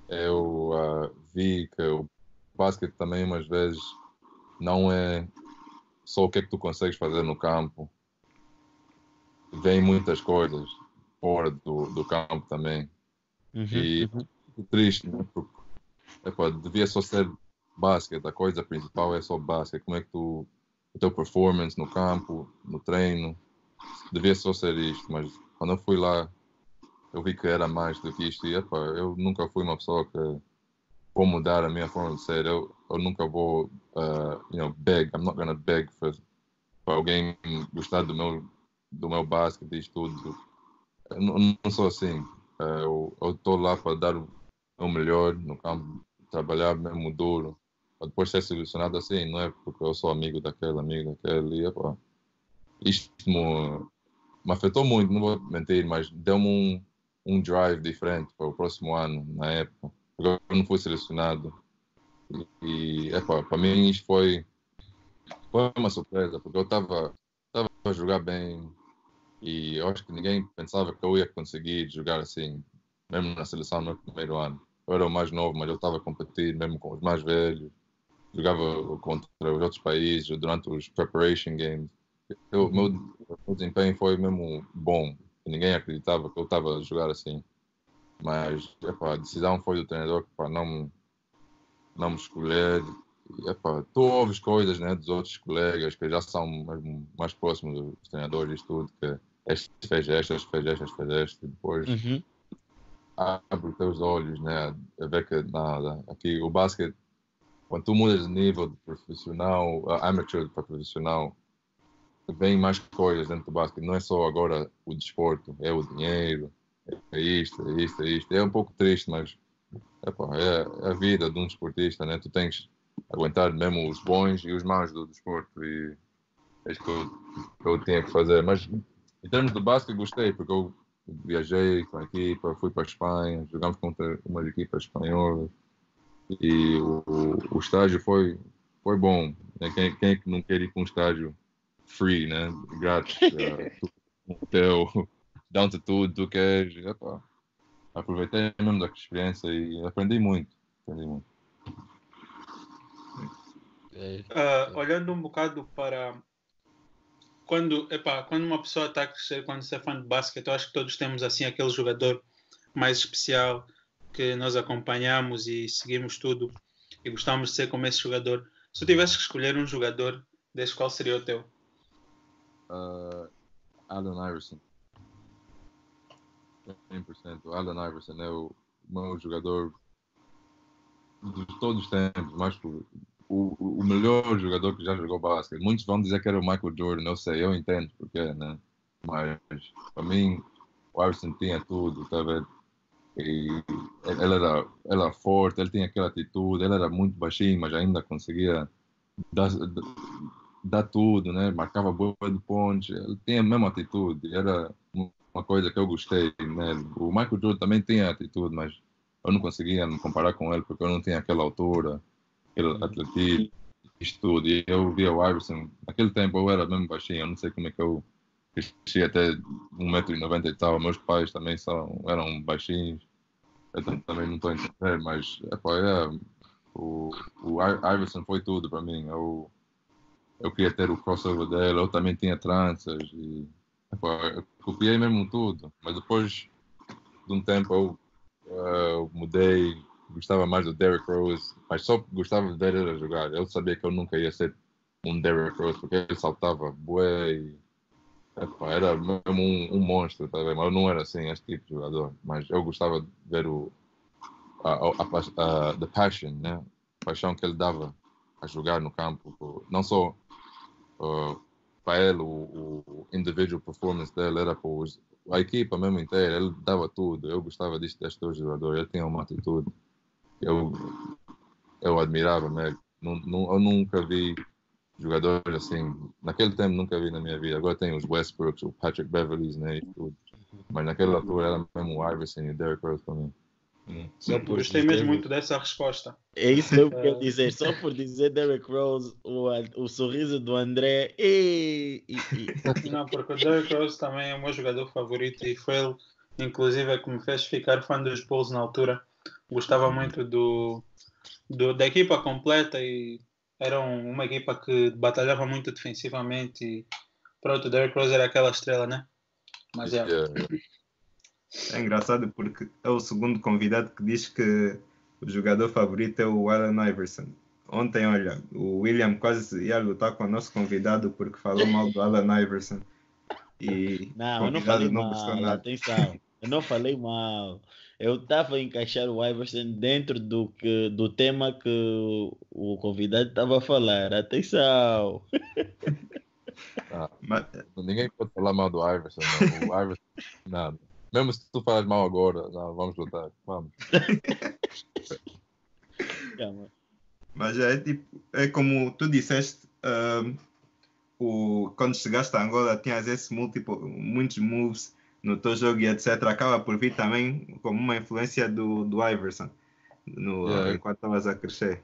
Eu uh, vi que o basquete também umas vezes não é só o que é que tu consegues fazer no campo. Vem muitas coisas fora do, do campo também. Uhum, E uhum. triste, né? Porque epá, devia só ser basquete, a coisa principal é só basquete. Como é que tu. O teu performance no campo, no treino, devia só ser isto. Mas quando eu fui lá, eu vi que era mais do que isto. E epá, eu nunca fui uma pessoa que vou mudar a minha forma de ser. Eu, eu nunca vou, uh, you know, beg. I'm not gonna beg for, para alguém gostar do meu, do meu basquete e. Eu não, não sou assim. Uh, eu estou lá para dar o melhor no campo, trabalhar mesmo duro. Para depois ser selecionado assim, não é porque eu sou amigo daquele, amigo daquele. E, epá, isto me, me afetou muito, não vou mentir, mas deu-me um, um drive diferente para o próximo ano, na época. Eu não fui selecionado. E, epá, para mim isto foi, foi uma surpresa, porque eu estava a jogar bem e eu acho que ninguém pensava que eu ia conseguir jogar assim, mesmo na seleção no primeiro ano. Eu era o mais novo, mas eu estava a competir mesmo com os mais velhos. Jogava contra os outros países durante os preparation games. O meu, o meu desempenho foi mesmo bom. Ninguém acreditava que eu estava a jogar assim. Mas epá, a decisão foi do treinador para não, não me escolher. Epá, tu ouves coisas né, dos outros colegas que já são mesmo mais próximos dos treinadores e tudo, que este fez esta, este fez esta, este fez esta, e depois Uhum. abre os teus olhos, né? A ver que nada. Aqui o basquete, quando tu mudas de nível de profissional, amateur para profissional, vem mais coisas dentro do basquete. Não é só agora o desporto, é o dinheiro, é isto, é isto, é isto. É um pouco triste, mas epá, é, é a vida de um desportista, né? Tu tens aguentar mesmo os bons e os maus do desporto e é isso que eu, que eu tinha que fazer. Mas em termos de basquete, gostei, porque eu viajei com a equipa, fui para a Espanha, jogamos contra umas equipas espanholas e o, o, o estágio foi, foi bom. né? Quem, quem é que não quer ir para um estágio free, né? Grátis, um hotel, dão-te tudo, tu queres. Epá, aproveitei mesmo da experiência e aprendi muito. Aprendi muito. Ah, olhando um bocado para quando, epá, quando uma pessoa está a crescer, quando você é fã de basquete, eu acho que todos temos assim aquele jogador mais especial que nós acompanhamos e seguimos tudo e gostamos de ser como esse jogador. Se tu tivesse que escolher um jogador, desse qual seria o teu? Uh, Allen Iverson. 100%. Allen Iverson é o meu jogador de todos os tempos, mais o, o, o melhor jogador que já jogou basquete. Muitos vão dizer que era o Michael Jordan, eu sei, eu entendo porque, né? Mas para mim, o Iverson tinha tudo, tá vendo? E ele era, ele era forte, ele tinha aquela atitude, ele era muito baixinho, mas ainda conseguia dar, dar tudo, né? Marcava boa de ponte, ele tinha a mesma atitude, era uma coisa que eu gostei nele. O Michael Jordan também tinha atitude, mas eu não conseguia me comparar com ele porque eu não tinha aquela altura, aquele atletismo, tudo. E eu via o Iverson, naquele tempo eu era mesmo baixinho, eu não sei como é que eu cresci até 1,90m e tal. Meus pais também são, eram baixinhos, eu tam- também não estou a entender, mas epá, é, o, o Iverson foi tudo para mim. Eu, eu queria ter o crossover dele, eu também tinha tranças e eu copiei mesmo tudo. Mas depois de um tempo eu eh, mudei, gostava mais do Derrick Rose, mas só gostava de ver ele a jogar. Eu sabia que eu nunca ia ser um Derrick Rose, porque ele saltava bué e epá, era mesmo um, um monstro, tá? Mas eu não era assim, este tipo de jogador. Mas eu gostava de ver o, a, a, a, the passion, né? A paixão que ele dava a jogar no campo. Não só uh, para o, o individual performance dele era para os, a equipa mesmo inteira. Ele dava tudo. Eu gostava disto, deste dois jogadores. Ele tinha uma atitude. Eu, eu admirava mesmo. Eu nunca vi jogadores assim. Naquele tempo nunca vi na minha vida. Agora tem os Westbrooks, o Patrick Beverly, né? Mas naquela altura era mesmo o Iverson e o Derrick Rose para mim. Só por Gostei dizer- mesmo muito dessa resposta. É isso mesmo que eu ia dizer. Só por dizer Derrick Rose, o, o sorriso do André. E, e, e- Não, porque o Derrick Rose também é o meu jogador favorito e foi ele, inclusive, que me fez ficar fã dos Bulls na altura. Gostava muito do, do- da equipa completa e eram uma equipa que batalhava muito defensivamente e pronto, o Derrick Rose era aquela estrela, né? Mas é. Yeah. É engraçado porque é o segundo convidado que diz que o jogador favorito é o Allen Iverson. Ontem, olha, o William quase ia lutar com o nosso convidado porque falou mal do Allen Iverson. E Não, eu o não convidado falei não mal, gostou nada. atenção. Eu não falei mal. Eu estava a encaixar o Iverson dentro do, que, do tema que o convidado estava a falar. Atenção. Mas, Ninguém pode falar mal do Iverson. Não. O Iverson, nada. Mesmo se tu falas mal agora, não, vamos lutar. Vamos. Calma. mas é tipo, é como tu disseste, ahm, o, quando chegaste a Angola tinhas esse múltiplo, muitos moves no teu jogo e etc. Acaba por vir também como uma influência do, do Iverson no, Yeah. enquanto estavas a crescer.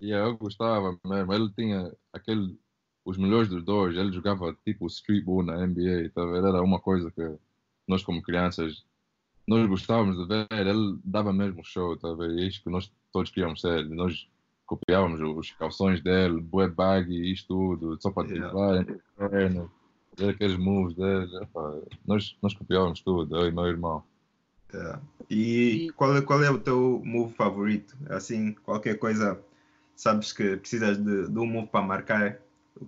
E eu gostava mesmo. Ele tinha aquele, os melhores dos dois. Ele jogava tipo streetball na NBA. Tá? Era uma coisa que nós, como crianças, nós gostávamos de ver. Ele dava mesmo show. Tá a ver? E é isso que nós todos queríamos ser. Nós copiávamos os calções dele, bué bag e isto tudo, só para Yeah. as pernas, fazer aqueles moves dele. Epá, nós, nós copiávamos tudo, eu e meu irmão. Yeah. E qual, é- qual é o teu move favorito? Assim, qualquer coisa, sabes que precisas de, de um move para marcar,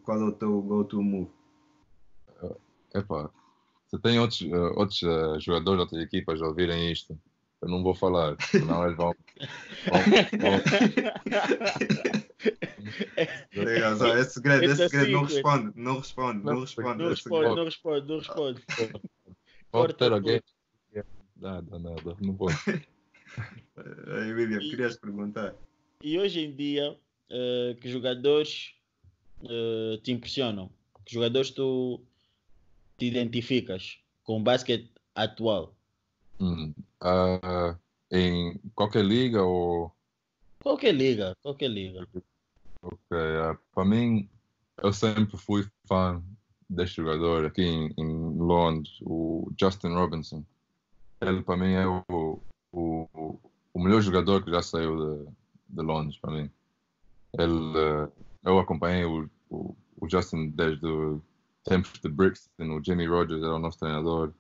qual é o teu go-to move? Epá, se tem outros, eh, outros eh, jogadores de outras equipas a ouvirem isto, eu não vou falar, senão eles vão. é segredo, é It's a segredo, não responde, não responde, não responde. Não responde, segredo. não responde, não responde. Corta ter alguém. Nada, nada, não vou. Aí, William, E- querias perguntar? E hoje em dia, eh, que jogadores eh, te impressionam? Que jogadores tu te identificas com o basquete atual? Hum, ah, em qualquer liga ou. Qualquer liga, qualquer liga. Ok, ah, para mim, eu sempre fui fã deste jogador aqui em, em Londres, o Justin Robinson. Ele, para mim, é o, o, o melhor jogador que já saiu de, de Londres, para mim. Ele, eh, eu acompanhei o, o, o Justin desde o tempo de Brixton, o Jimmy Rogers era o nosso treinador.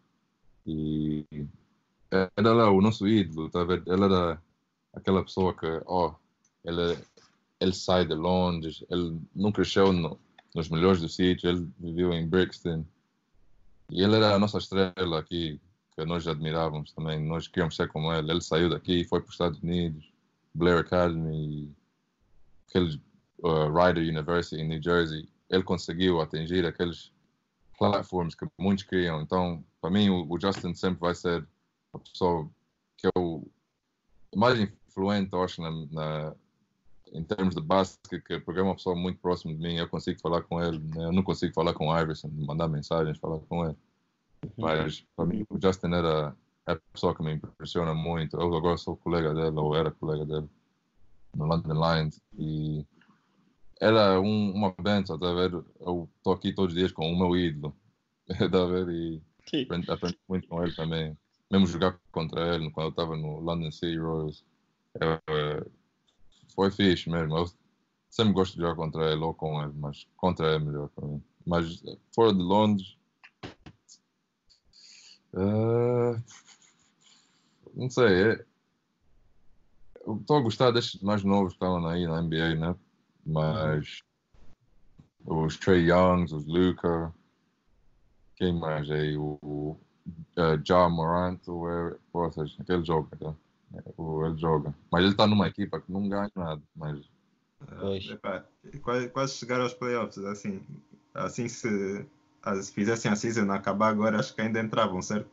E era lá o nosso ídolo, tá ver? Ele era aquela pessoa que, ó, ele, ele sai de Londres, ele não cresceu no, nos melhores dos sítios, ele viveu em Brixton. E ele era a nossa estrela aqui, que nós admirávamos também, nós queríamos ser como ele. Ele saiu daqui e foi para os Estados Unidos, Blair Academy, aquele uh, Rider University em New Jersey. Ele conseguiu atingir aqueles platforms que muitos queriam. Então, para mim, o, o Justin sempre vai ser a pessoa que eu mais influente, eu acho, na, na- em termos de basquete, que porque é uma pessoa muito próxima de mim, eu consigo falar com ele, né? eu não consigo falar com o Iverson, mandar mensagens, falar com ele. Mas para mim o Justin era a pessoa que me impressiona muito. Eu agora sou colega dele, ou era colega dele, no London Lions, e era um, uma benção, tá a ver? Eu estou aqui todos os dias com o meu ídolo, tá a ver? E Sim. aprendi, muito com ele também. Mesmo jogar contra ele quando eu estava no London City Royals. eh, eh, foi fixe mesmo. Eu sempre gosto de jogar contra ele ou com ele, mas contra ele é melhor para mim. Mas eh, fora de Londres. eh, não sei. é- eu estou a gostar destes mais novos que estavam aí na NBA, né? Mas. Os Trey Youngs, os Luca. Quem mais aí? O, o uh, Ja Morant, o, é- ou seja, aquele joga, tá? O, ele joga. Mas ele está numa equipa que não ganha nada. Mas. Epá, quase, quase chegar aos playoffs, assim, assim se, se fizessem a season acabar agora, acho que ainda entravam, certo?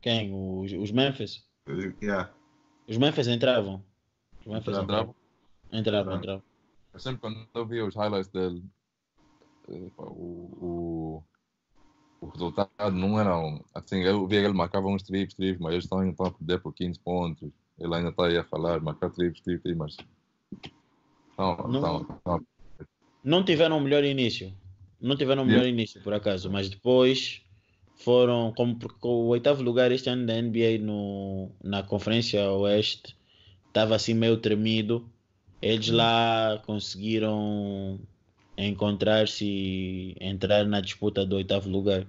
Quem? Os, os Memphis? Eu- yeah. Os Memphis entravam. Os Memphis Entravam. entravam. Entravam, Entravam. Sempre quando eu via os highlights dele, eh, o, o, o resultado não era assim, eu via que ele marcava uns triplos, triplos, mas eles estão estão a perder por 15 pontos. Ele ainda está aí a falar, marcar triplos, triplos, mas. Não, Não- não, não, tiveram um melhor início. Não tiveram um melhor início, por acaso, mas depois foram como porque o oitavo lugar este ano da NBA no, na Conferência Oeste estava assim meio tremido Eles lá conseguiram encontrar-se e entrar na disputa do oitavo lugar.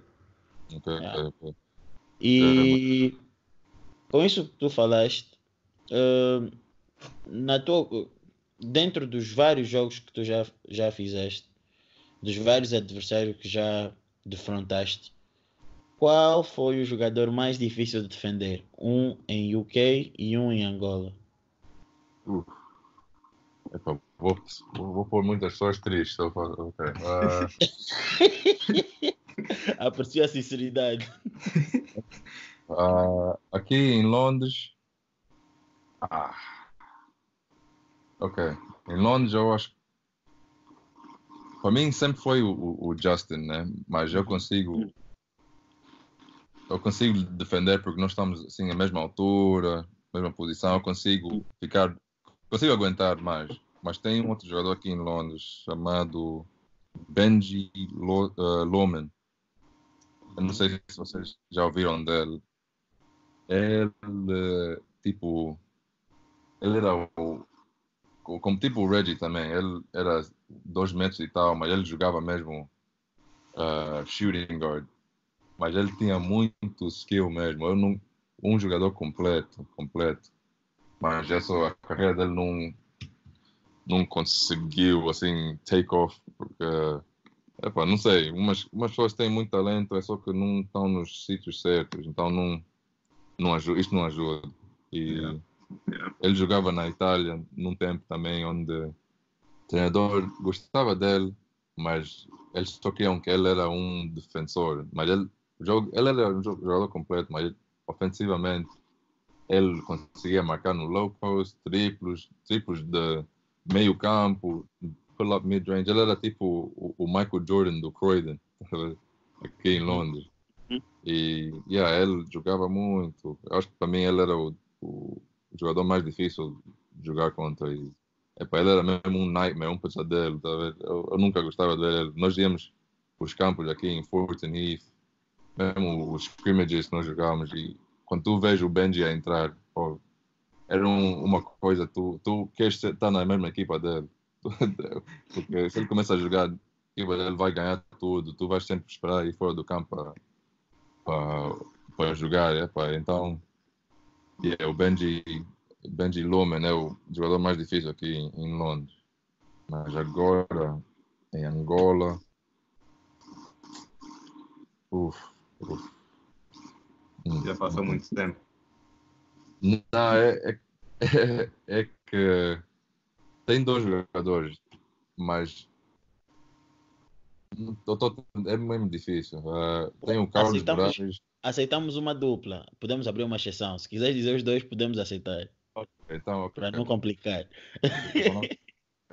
Ok, Yeah. ok. E com isso que tu falaste, eh, na tua, dentro dos vários jogos que tu já, já fizeste, dos vários adversários que já defrontaste, qual foi o jogador mais difícil de defender? Um em UK e um em Angola. Uf. Vou, vou, vou pôr muitas pessoas tristes. eu falo, Ok. Ah, Aprecio a sinceridade. ah, aqui em Londres. Ah. Ok. Em Londres eu acho. Para mim sempre foi o, o- o Justin, né? Mas eu consigo. Eu consigo defender porque nós estamos assim na mesma altura, mesma posição. Eu consigo ficar. Consigo aguentar mais. Mas tem um outro jogador aqui em Londres chamado Benji Lo, ah, Loman. Eu não sei se vocês já ouviram dele. Ele, tipo, ele era o, como tipo o Reggie também. Ele era dois metros e tal, mas ele jogava mesmo ah, shooting guard. Mas ele tinha muito skill mesmo. Não, um jogador completo, completo. Mas essa a carreira dele não não conseguiu assim take off porque Epá, não sei, umas, umas pessoas têm muito talento, é só que não estão nos sítios certos, então não, não ajuda, isto não ajuda. E Yeah. Yeah. ele jogava na Itália num tempo também onde o treinador gostava dele, mas eles só queriam que ele era um defensor. Mas ele, jogo, ele era um jo- jogador completo, mas ofensivamente ele conseguia marcar no low post, triplos, triplos de meio campo, pull-up mid-range. Ele era tipo o, o Michael Jordan do Croydon, aqui em Londres. E yeah, ele jogava muito. Eu acho que para mim ele era o, o jogador mais difícil de jogar contra. E, epá, ele era mesmo um nightmare, um pesadelo. Tá eu, eu nunca gostava de ver ele. Nós íamos os campos aqui em Fulton Heath, mesmo os scrimmages que nós jogávamos. E quando tu vês o Benji a entrar, pô, era um- uma coisa, tu, tu queres estar na mesma equipa dele. Porque se ele começa a jogar, equipa dele vai ganhar tudo. Tu vais sempre esperar ir fora do campo para jogar, epá, então yeah, o Benji, Benji Loman é o jogador mais difícil aqui em, em Londres. Mas agora em Angola, uf, uf. Já passou muito tempo. Não, é, é, é, é que tem dois jogadores, mas eu tô- é mesmo difícil. Ah, tem o Carlos Aceitamos. Moraes. Aceitamos uma dupla. Podemos abrir uma exceção. Se quiser dizer os dois, podemos aceitar. Então, ok. Para não complicar.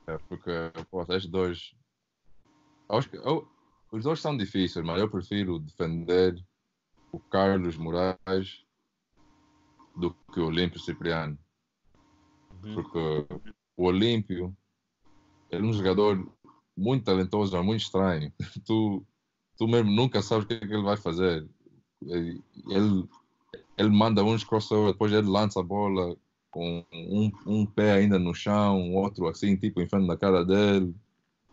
É, porque, pô, esses dois. Acho que, eu- os dois são difíceis, mas eu prefiro defender o Carlos Moraes do que o Olímpio Cipriano. Uhum. Porque o Olímpio é um jogador muito talentoso, mas muito estranho. Tu, tu mesmo nunca sabes o que, é que ele vai fazer. Ele, ele, manda uns crossover, depois ele lança a bola com um, um pé ainda no chão, outro assim, tipo, em frente da cara dele.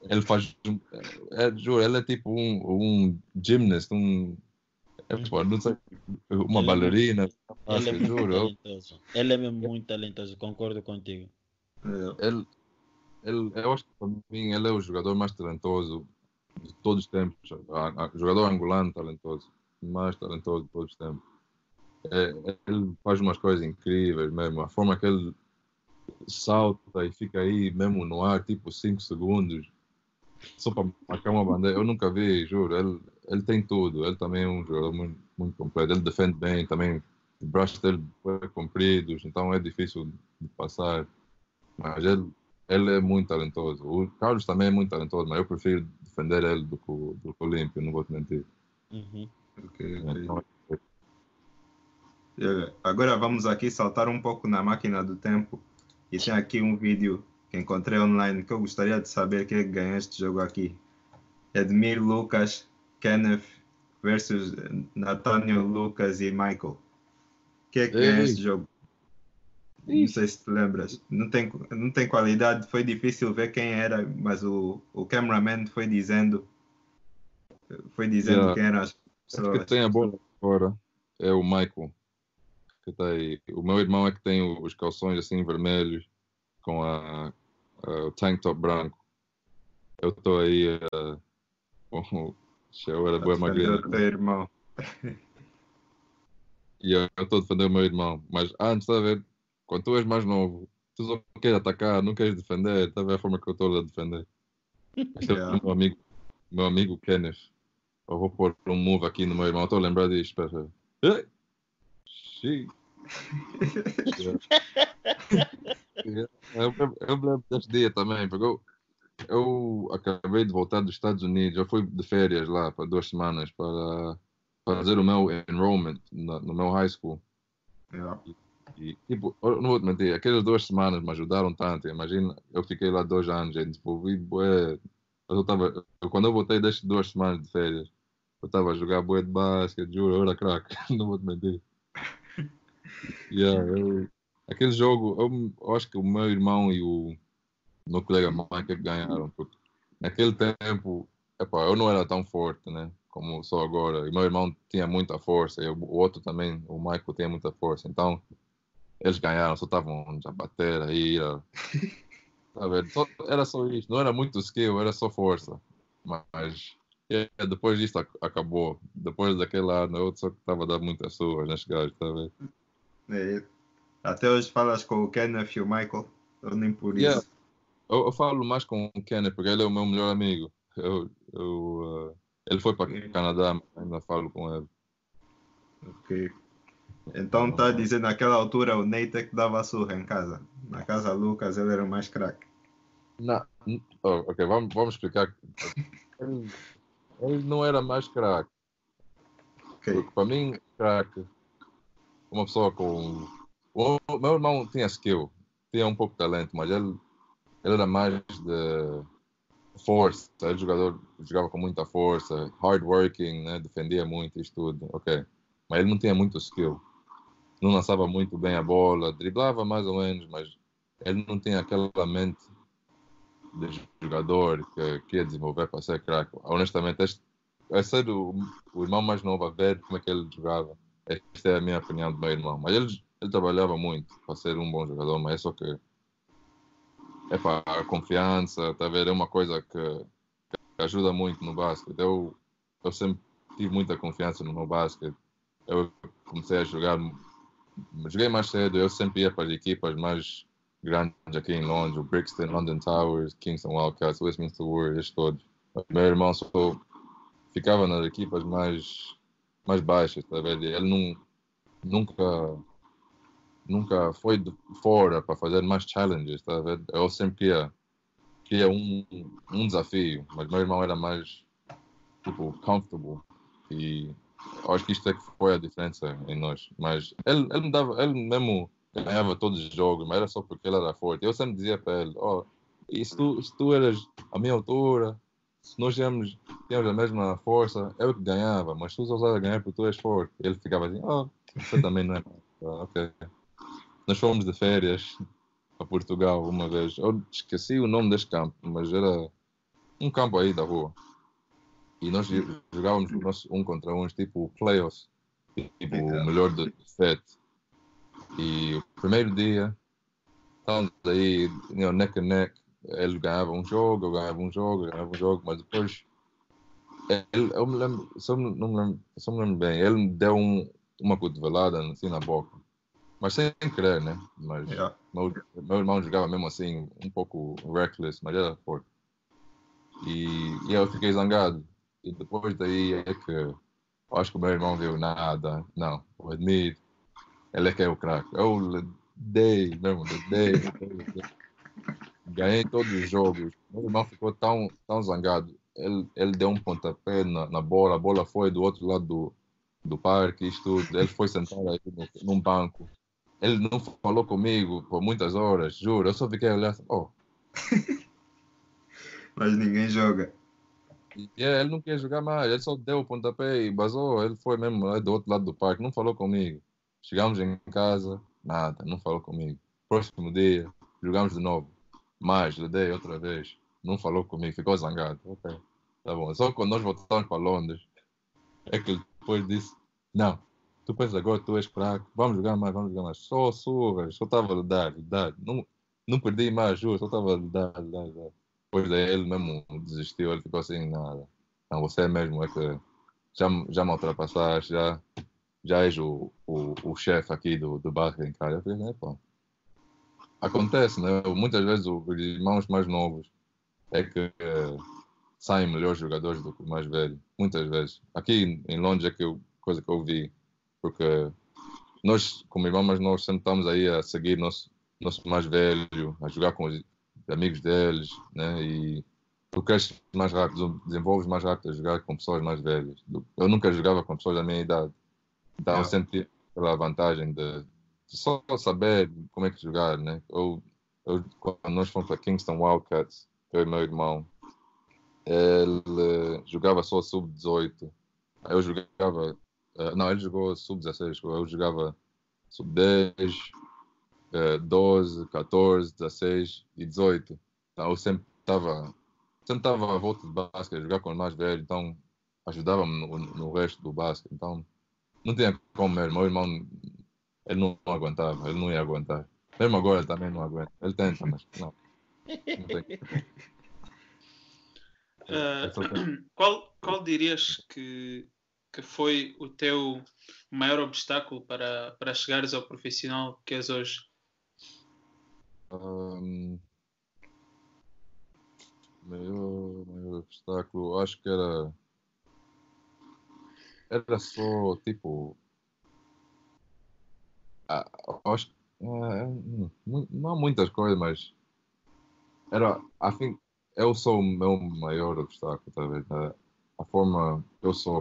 Ele faz. É, juro, ele é tipo um, um gymnast, um. É, pô, não sei, uma Ele é ballerina. Ele é muito juro, talentoso. Ele é mesmo muito talentoso. Concordo contigo. É. ele, ele, eu acho que para mim ele é o jogador mais talentoso de todos os tempos. A- a- jogador angolano talentoso, mais talentoso de todos os tempos. É, ele faz umas coisas incríveis mesmo. A forma que ele salta e fica aí mesmo no ar, tipo 5 segundos, só para marcar uma bandeira. Eu nunca vi, juro. Ele, ele tem tudo. Ele também é um jogador muito, muito completo. Ele defende bem também. Os braços dele são compridos, então é difícil de passar. Mas ele, ele é muito talentoso. O Carlos também é muito talentoso, mas eu prefiro defender ele do que o, do que o Olímpio, não vou te mentir. Uhum. Ok, ok. Então, Eh, Agora vamos aqui saltar um pouco na máquina do tempo e tem aqui um vídeo que encontrei online que eu gostaria de saber quem é que ganhou este jogo aqui. Edmir Lucas, Kenneth versus Nathaniel Lucas e Michael. Quem é que ganhou Ei. este jogo? Não sei se te lembras. Não tem, não tem qualidade, foi difícil ver quem era, mas o, o cameraman foi dizendo. Foi dizendo Yeah. quem eram as Acho que pessoas. tem a bola agora é o Michael. Que tá aí. O meu irmão é que tem o- os calções assim vermelhos com a, a- o tank top branco. Eu estou aí uh, com eu era boa o teu irmão. E eu estou a defender o meu irmão. Mas antes, está a ver? Quando tu és mais novo, tu só queres atacar, não queres defender. Está a ver a forma que eu estou a defender? Este é Yeah. o meu amigo, meu amigo Kenneth. Eu vou pôr um move aqui no meu irmão. Estou a lembrar disto. Espera. Xiii. Yeah. Eu, eu, eu me lembro deste dia também, porque eu, eu acabei de voltar dos Estados Unidos, eu fui de férias lá para duas semanas para fazer o meu enrollment na- no meu high school. Yeah. E, tipo, não vou te mentir, aquelas duas semanas me ajudaram tanto. Imagina, eu fiquei lá dois anos e desenvolvi bué. Eu tava, quando eu voltei destas duas semanas de férias, eu estava a jogar bué de basquete, juro, eu era craque, não vou te mentir. Yeah, eu, aquele jogo, eu, eu acho que o meu irmão e o colega Mike ganharam, porque naquele tempo, epá, eu não era tão forte, né? Como sou agora. E meu irmão tinha muita força, e o outro também, o Michael, tinha muita força. Então, eles ganharam, só estavam a bater aí. a- Tá? Só- era só isso, não era muito skill, era só força. Mas depois disso ac- acabou. Depois daquele ano, eu só estava a dar muitas surras nesses gajos, tá vendo? É, Até hoje falas com o Kenneth e o Michael. Eu nem por Yeah. Eu, eu falo mais com o Kenneth, porque ele é o meu melhor amigo. Eu, eu, uh, ele foi para Ok. Canadá, mas ainda falo com ele. Ok. Então está a dizer naquela altura o Nate é que dava surra em casa. Na casa Lucas ele era o mais craque. Não, oh, ok, vamos, vamos explicar. Ele, ele não era mais craque. Ok. Porque para mim, craque, uma pessoa com. O meu irmão tinha skill, tinha um pouco de talento, mas ele, ele era mais de força. Ele jogador, jogava com muita força, hard working, né? defendia muito isto tudo, ok. Mas ele não tinha muito skill. Não lançava muito bem a bola, driblava mais ou menos, mas ele não tinha aquela mente de jogador que, que ia desenvolver para ser craque. Honestamente, este, é ser o, o irmão mais novo a ver como é que ele jogava. Esta é a minha opinião do meu irmão. Mas ele, ele trabalhava muito para ser um bom jogador, mas é só que para a confiança, tá a ver? É uma coisa que, que ajuda muito no basquete. Eu, eu sempre tive muita confiança no meu basquete. Eu comecei a jogar, joguei mais cedo, eu sempre ia para as equipas mais grandes aqui em Londres, o Brixton, London Towers, Kingston Wildcats, Westminster Warriors, todos. Meu irmão só ficava nas equipas mais, mais baixas, tá ver? Ele não, nunca, nunca foi fora para fazer mais challenges, tá? Eu sempre queria, queria um, um desafio, mas meu irmão era mais, tipo, comfortable. E acho que isto é que foi a diferença em nós. Mas ele, ele me dava, ele mesmo ganhava todos os jogos, mas era só porque ele era forte. Eu sempre dizia para ele, ó, e se tu, se tu eras a minha altura, se nós tínhamos, tínhamos a mesma força, eu que ganhava, mas tu só ganhar porque tu és forte. Ele ficava assim, ó, você também não é. Ok. Nós fomos de férias a Portugal uma vez. Eu esqueci o nome deste campo, mas era um campo aí da rua. E nós jogávamos nós um contra uns, tipo playoffs, tipo o melhor de sete. E o primeiro dia, estávamos aí, you know, neck and neck. Ele ganhava um jogo, eu ganhava um jogo, ganhava um jogo, mas depois, ele, eu me lembro, só me, não me lembro, só me lembro bem, ele me deu um, uma cotovelada assim na boca. Mas sem querer, né? Mas Yeah. meu, meu irmão jogava mesmo assim, um pouco reckless, mas era forte. E, e eu fiquei zangado. E depois daí é que eu acho que o meu irmão viu nada. Não, o Edmir, ele é que é o craque. Eu lhe dei, mesmo, lhe dei, lhe dei. Ganhei todos os jogos. Meu irmão ficou tão, tão zangado. Ele, ele deu um pontapé na, na bola, a bola foi do outro lado do, do parque, isto tudo. Ele foi sentar aí no, num banco. Ele não falou comigo por muitas horas, juro. Eu só fiquei olhar assim, oh, Mas ninguém joga. E é, ele não queria jogar mais, ele só deu o pontapé e basou. Ele foi mesmo lá do outro lado do parque, não falou comigo. Chegamos em casa, nada, não falou comigo. próximo dia, jogamos de novo. Mais, lhe dei outra vez. Não falou comigo, ficou zangado. Ok, tá bom. Só quando nós voltamos para Londres, é que ele depois disse: Não, tu pensas agora tu és fraco, vamos jogar mais, vamos jogar mais. Só surras, só estava a dar, dar. Não, não perdi mais juro, só estava a dar, dar, dar. Depois daí ele mesmo desistiu, ele ficou assim: Nada, não, você mesmo é que já, já me ultrapassaste, já, já és o, o, o chefe aqui do, do basquete em casa. Eu falei: É pá acontece, né? Muitas vezes os irmãos mais novos é que saem melhores jogadores do que o mais velho. Muitas vezes. Aqui em Londres é que eu, coisa que eu vi. Porque nós, como irmãos novos, sempre estamos aí a seguir nosso, nosso mais velho, a jogar com os amigos deles, né? E tu cresces mais rápido, desenvolves mais rápido a jogar com pessoas mais velhas. Eu nunca jogava com pessoas da minha idade. Então, eu sempre tive a vantagem de só saber como é que jogar, né? Eu, eu, quando nós fomos para Kingston Wildcats, eu e meu irmão, ele jogava só sub-18. Eu jogava. Uh, não, ele jogou sub-16. Eu jogava sub-10, uh, 12, 14, 16 e 18. Então eu sempre estava sempre estava à volta de basquete, jogar com os mais velhos, então ajudava-me no, no, resto do basquete. Então não tinha como mesmo. Meu irmão ele não aguentava, ele não ia aguentar. Mesmo agora ele também não aguenta. Ele tenta, mas não. não tem. Uh, qual, qual dirias que, que foi o teu maior obstáculo para, para chegares ao profissional que és hoje? Um, maior, maior obstáculo, acho que era. Era só tipo ah, acho uh, não há muitas coisas, mas era, afim, eu sou o meu maior obstáculo, talvez. Tá a forma eu sou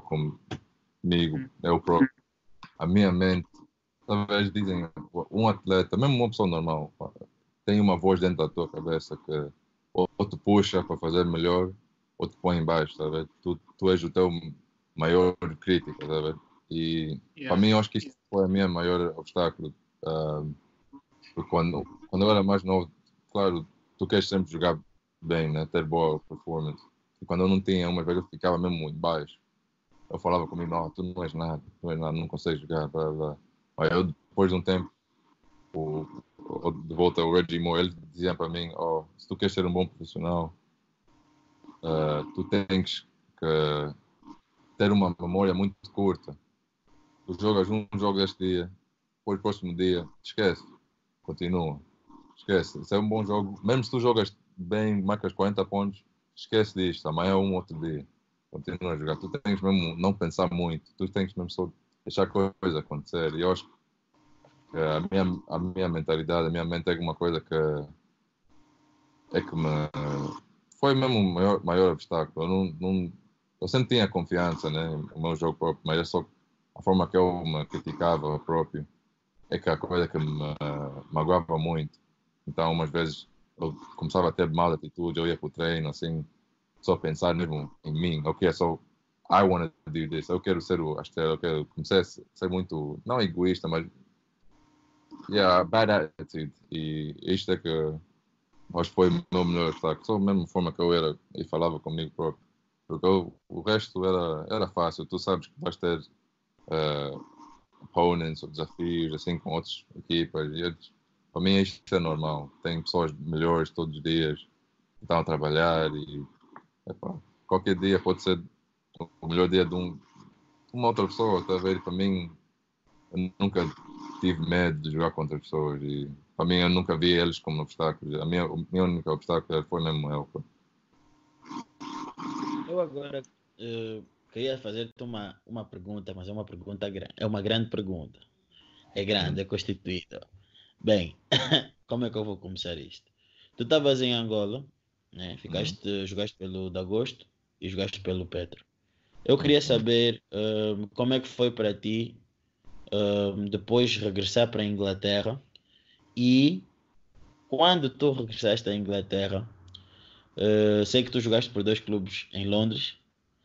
comigo, hum. eu próprio, a minha mente, talvez dizem, um atleta, mesmo uma pessoa normal, tem uma voz dentro da tua cabeça que ou, te puxa para fazer melhor ou te põe embaixo, tá Tu, tu és o teu maior crítico, tá E yeah. para mim, eu acho que isso foi a minha maior obstáculo. Uh, porque quando, quando eu era mais novo, claro, tu queres sempre jogar bem, né? ter boa performance. E quando eu não tinha, umas vezes eu ficava mesmo muito baixo. Eu falava comigo, não, tu não és nada, tu não és nada, não consegues jogar, blá, blá. Aí eu, depois de um tempo, o, o, de volta ao Reggie Moore, ele dizia para mim, oh, se tu queres ser um bom profissional, uh, tu tens que ter uma memória muito curta Tu jogas um jogo deste dia, depois próximo dia, esquece, continua, esquece. Isso é um bom jogo, mesmo se tu jogas bem, marcas 40 pontos, esquece disto, amanhã é um outro dia, continua a jogar. Tu tens mesmo não pensar muito, tu tens mesmo só deixar a coisa acontecer. E eu acho que a minha, a minha mentalidade, a minha mente é uma coisa que é que me foi mesmo o maior, maior obstáculo. Eu, não, não, eu sempre tinha confiança né, no meu jogo próprio, mas é só a forma que eu me criticava próprio é que a coisa que me magoava muito. Então, umas vezes eu começava a ter mal atitude, eu ia para o treino, assim, só pensar mesmo em mim. Ok, é só, I want to do this, eu quero ser o estrela, eu quero. Comecei a ser muito, não egoísta, mas. Yeah, bad attitude. E isto é que acho que foi o meu melhor destaque. Só a mesma forma que eu era e falava comigo próprio. Porque eu, o resto era, era fácil. Tu sabes que vais ter uh, opponents ou desafios assim com outras equipas. E eles, para mim isto é normal. Tem pessoas melhores todos os dias que estão a trabalhar e qualquer dia pode ser o melhor dia de um, uma outra pessoa, está ver? Para mim, eu nunca tive medo de jogar contra pessoas e para mim eu nunca vi eles como obstáculos. A minha, o meu único obstáculo foi mesmo eu. Eu agora uh, Queria fazer-te uma, uma pergunta, mas é uma pergunta grande. É uma grande pergunta. É grande, é constituída. Bem, como é que eu vou começar isto? Tu estavas em Angola, né? Ficaste, uhum. jogaste pelo Dagosto e jogaste pelo Petro. Eu queria uhum. saber um, como é que foi para ti um, depois regressar para a Inglaterra e quando tu regressaste à Inglaterra, uh, sei que tu jogaste por dois clubes em Londres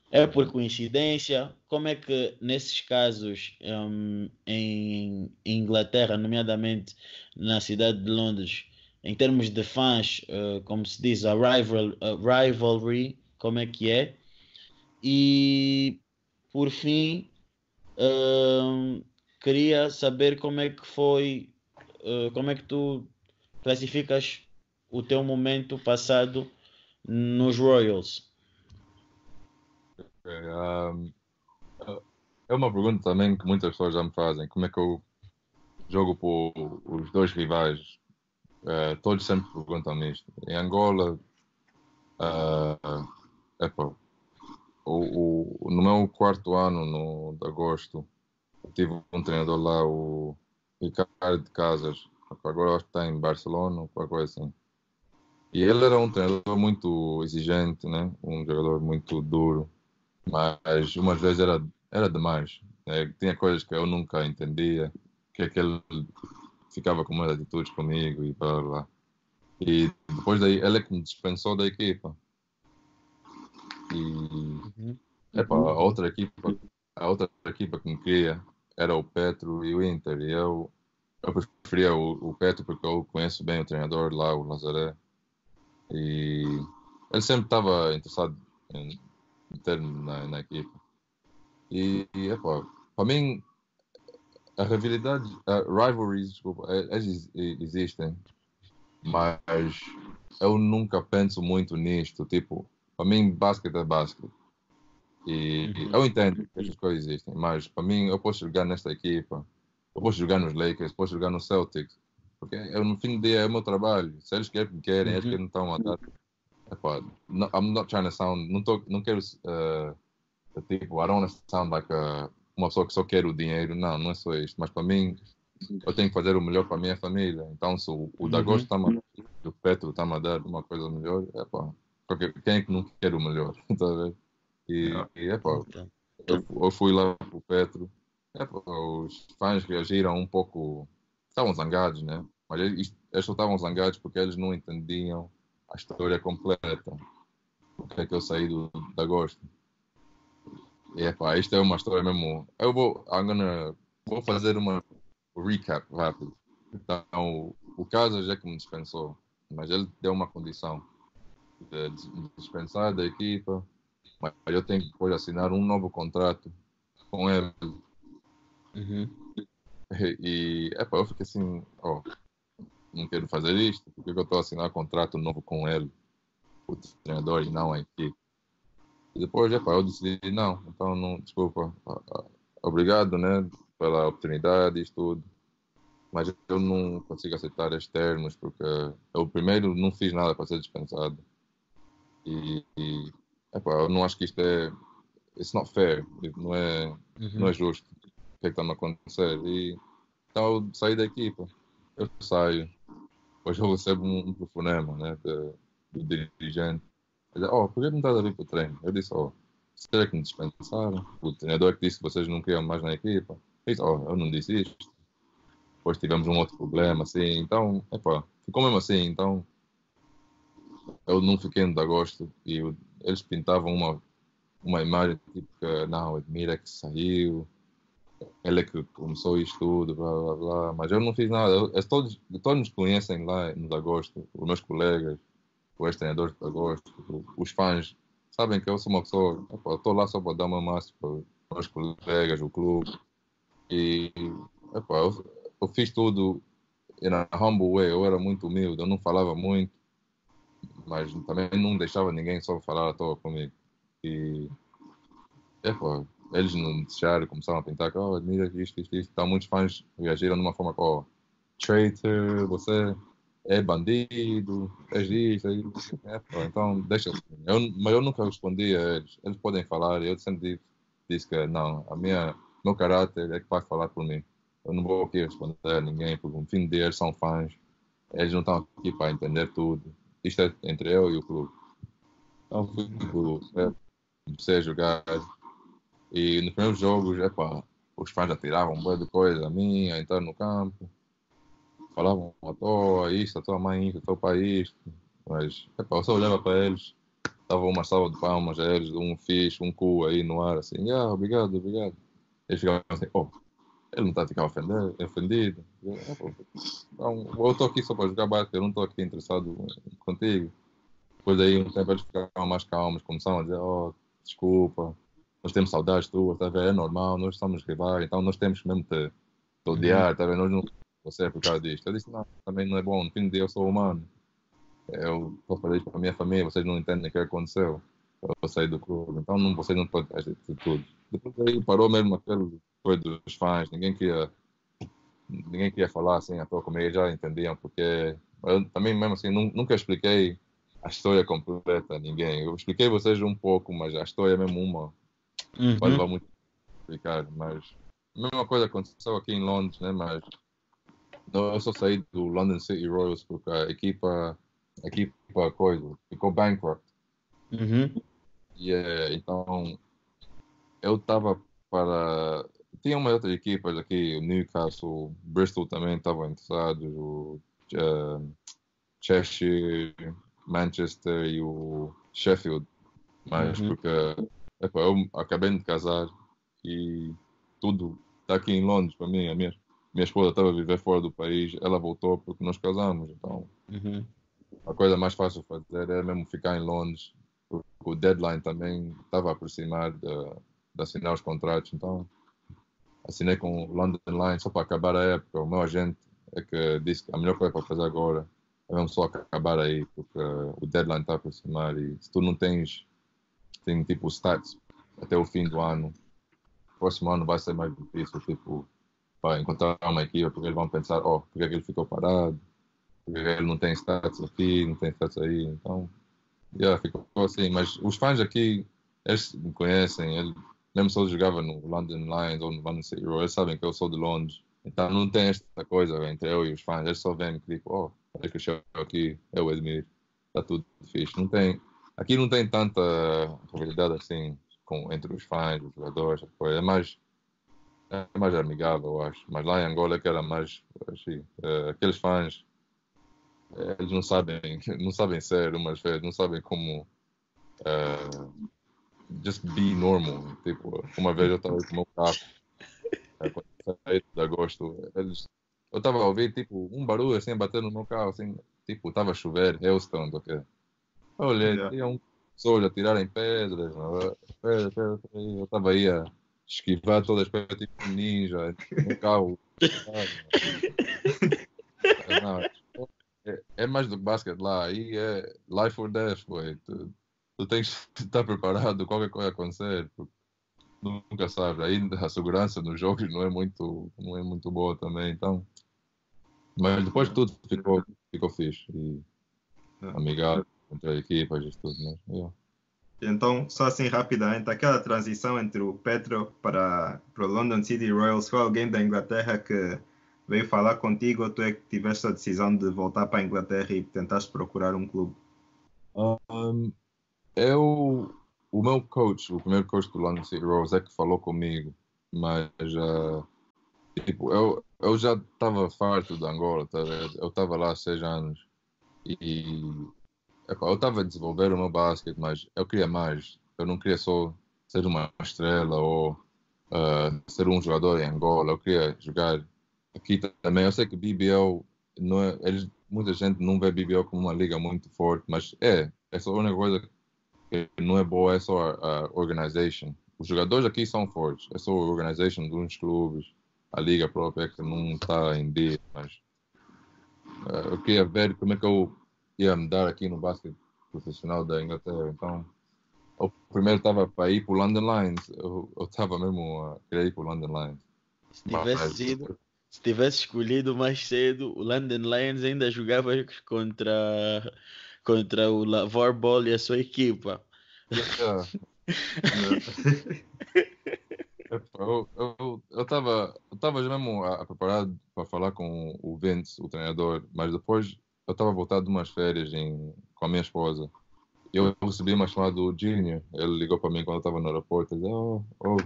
É por coincidência? Como é que nesses casos um, em Inglaterra, nomeadamente na cidade de Londres, em termos de fãs, uh, como se diz, a, rival, a rivalry, como é que é? E por fim, uh, queria saber como é que foi, uh, como é que tu classificas o teu momento passado nos Royals. Um, é uma pergunta também que muitas pessoas já me fazem. Como é que eu jogo por os dois rivais? Uh, todos sempre perguntam-me isto. Em Angola, uh, epa, o, o, no meu quarto ano, no, de agosto, tive um treinador lá, o Ricardo de Casas. Agora acho que está em Barcelona, qualquer coisa assim. E ele era um treinador muito exigente, né? um jogador muito duro mas umas vezes era, era demais. Né? Tinha coisas que eu nunca entendia, que aquele ficava com umas atitudes comigo e blá blá. E depois daí, ele é que me dispensou da equipa. E uhum. epa, a outra equipa, a outra equipa que me queria era o Petro e o Inter. E eu, eu preferia o, o Petro porque eu conheço bem o treinador lá, o Lazaré. E ele sempre estava interessado em, interno na, na equipa. E, e epá, para mim, a rivalidade, a rivalries, desculpa, eles existem, mas eu nunca penso muito nisto. Tipo, para mim, basquete é basquete. E uhum. eu entendo que essas coisas existem, mas para mim, eu posso jogar nesta equipa, eu posso jogar nos Lakers, posso jogar no Celtics, porque eu, no fim do dia é o meu trabalho. Se eles querem, querem, eles que não estão a dar Epá, no, I'm not trying to sound. Não, tô, não quero. Uh, tipo, I don't want to sound like a, uma pessoa que só quer o dinheiro. Não, não é só isto. Mas para mim, eu tenho que fazer o melhor para a minha família. Então, se o, o. Dagosto está uhum. o Petro está a dar uma coisa melhor, epá, porque quem é que não quer o melhor? tá e, e epá, eu, eu fui lá para o Petro. Epá, os fãs reagiram um pouco. Estavam zangados, né? Mas eles, eles só estavam zangados porque eles não entendiam a história completa. O que é que eu saí do, de agosto. E epá, isto é uma história mesmo. Eu vou, I'm gonna, vou fazer uma recap rápido. Então, o Casas já que me dispensou, mas ele deu uma condição de dispensar da equipa, mas eu tenho que depois assinar um novo contrato com ele. Uhum. E, e epá, eu fiquei assim, oh, não quero fazer isto, porque eu estou a assinar um contrato novo com ele, o treinador, e não a equipe. E depois, epa, eu decidi, não, então, não, desculpa, obrigado, né, pela oportunidade e tudo, mas eu não consigo aceitar estes termos, porque eu primeiro não fiz nada para ser dispensado. E, e epa, eu não acho que isto é, it's not fair, não é, uhum. não é justo o que é está a acontecer. E, então eu saí da equipa, eu saio, Hoje eu recebo um, um telefonema né, do dirigente. Ele oh, por que não estás a vir para o treino? Eu disse, oh, será que me dispensaram? O treinador que disse que vocês não queriam mais na equipa. Eu disse, oh, eu não disse isto. Depois tivemos um outro problema, assim, então, epá, ficou mesmo assim, então eu não fiquei no agosto e eu, eles pintavam uma, uma imagem tipo que, não, admira que saiu, ele é que começou isto tudo, blá blá blá, mas eu não fiz nada. Eu, eu, todos, todos nos conhecem lá no agosto, os meus colegas, os treinadores de agosto, os fãs, sabem que eu sou uma pessoa, estou lá só para dar uma massa para os colegas, o clube. E epa, eu, eu fiz tudo in a humble way, eu era muito humilde, eu não falava muito, mas também não deixava ninguém só falar à toa comigo. E epa, eles não deixaram, começaram a pintar que, oh, admira isto, isto, isto. Então, muitos fãs reagiram de uma forma que, oh, traitor, você é bandido, és isto, é isto. É, então, deixa assim. Eu, mas eu nunca respondi a eles. Eles podem falar, eu sempre disse, que, não, a minha, meu caráter é que vai falar por mim. Eu não vou aqui responder a ninguém, porque no fim deles são fãs. Eles não estão aqui para entender tudo. Isto é entre eu e o clube. Então, fui para o clube, comecei a jogar e nos primeiros jogos, epa, os fãs atiravam um de coisa a mim, a entrar no campo. Falavam toa, isto, a tua mãe, isto, a teu pai, isto. Mas, epa, eu só olhava para eles. Dava uma salva de palmas a eles, um fixe, um cu aí no ar, assim, yeah, obrigado, obrigado. Eles ficavam assim, oh, ele não está a ficar ofendido. ofendido. Então, eu estou aqui só para jogar basquete, eu não estou aqui interessado contigo. Depois daí um tempo eles ficaram mais calmos, começaram a dizer, oh, desculpa, nós temos saudades tuas, tá é normal, nós somos rivais, então nós temos mesmo te, te odiar, tá? Nós não você é por causa disto. Eu disse, não, também não é bom, no fim do dia eu sou humano. Eu estou isso para a minha família, vocês não entendem o que aconteceu. Eu sair do clube, então não, vocês não podem fazer tudo. Depois aí parou mesmo aquele coisa dos fãs, ninguém queria, ninguém queria falar assim à toa comigo, já entendiam, porque eu também mesmo assim nunca expliquei a história completa a ninguém. Eu expliquei vocês um pouco, mas a história é mesmo uma. Uhum. Pode levar muito a explicar, mas a mesma coisa aconteceu aqui em Londres, né? Mas eu só saí do London City Royals porque a equipa, a equipa coisa, ficou bankrupt. Uhum. Yeah, então eu estava para tinha umas outras equipas aqui, o Newcastle, Bristol também estavam interessados, o uh, Cheshire, Manchester e o Sheffield. Mas uhum. porque epa, eu acabei de casar e tudo está aqui em Londres para mim. A minha, minha esposa estava a viver fora do país, ela voltou porque nós casamos. Então uhum. a coisa mais fácil de fazer é mesmo ficar em Londres. Porque o deadline também estava a aproximar de, de assinar os contratos. Então assinei com o London Line só para acabar a época. O meu agente é que disse que a melhor coisa para fazer agora é mesmo só acabar aí, porque o deadline está a aproximar e se tu não tens, tem tipo stats até o fim do ano, o próximo ano vai ser mais difícil, tipo, para encontrar uma equipa, porque eles vão pensar, oh, porque é que ele ficou parado? Porque ele não tem stats aqui, não tem stats aí, então, yeah, ficou assim. Mas os fãs aqui, eles me conhecem, eles mesmo se eu jogava no London Lions ou no London City Royals, eles sabem que eu sou de Londres. Então não tem esta coisa entre eu e os fãs. Eles só veem que tipo, oh, é que eu chego aqui, eu admiro. Está tudo fixe. Não tem, aqui não tem tanta rivalidade assim com, entre os fãs, os jogadores, É mais, é mais amigável, eu acho. Mas lá em Angola é que era mais assim, uh, aqueles fãs eles não sabem, não sabem ser umas vezes, não sabem como uh, just be normal. Tipo, uma vez eu estava com o meu carro, é, quando de agosto, eles, eu estava a ouvir tipo um barulho assim, bater no meu carro, assim, tipo, estava a chover, Houston, ok. Eu olhei, yeah. tinha um pessoas a tirarem pedras, pedra, pedra, eu estava aí a esquivar todas as pedras, tipo ninja, no carro. Não, é, é, mais do que basquete lá, aí é life or death, boy tu tens que estar preparado, qualquer coisa acontecer, porque nunca sabes. Ainda a segurança nos jogos não é muito, não é muito boa também, então. Mas depois tudo ficou, ficou fixe e é. amigável entre equipas e tudo, mas, yeah. Então, só assim rapidamente, aquela transição entre o Petro para, para o London City Royals, foi alguém da Inglaterra que veio falar contigo ou tu é que tiveste a decisão de voltar para a Inglaterra e tentaste procurar um clube? Um, eu, o meu coach, o primeiro coach do London City Rose é que falou comigo, mas uh, tipo, eu, eu já estava farto de Angola, tá eu estava lá há seis anos e eu estava a desenvolver o meu basquete, mas eu queria mais. Eu não queria só ser uma estrela ou uh, ser um jogador em Angola, eu queria jogar aqui também. Eu sei que BBL, não é, eles, muita gente não vê BBL como uma liga muito forte, mas é, é só a única coisa que não é boa é só a, a organization. Os jogadores aqui são fortes, é só a organization de uns clubes, a liga própria é que não está em dia, mas uh, eu queria ver como é que eu ia mudar aqui no basquete profissional da Inglaterra. Então, eu primeiro estava para ir para o London Lions, eu estava mesmo a querer ir para o London Lions. Se tivesse mas, sido, se tivesse escolhido mais cedo, o London Lions ainda jogava contra contra o Lavor Ball e a sua equipa. Yeah. eu estava eu, eu mesmo a, a preparado para falar com o Vince, o treinador, mas depois eu estava voltado de umas férias em, com a minha esposa. Eu recebi uma chamada do Junior. Ele ligou para mim quando eu estava no aeroporto e disse: oh, oh,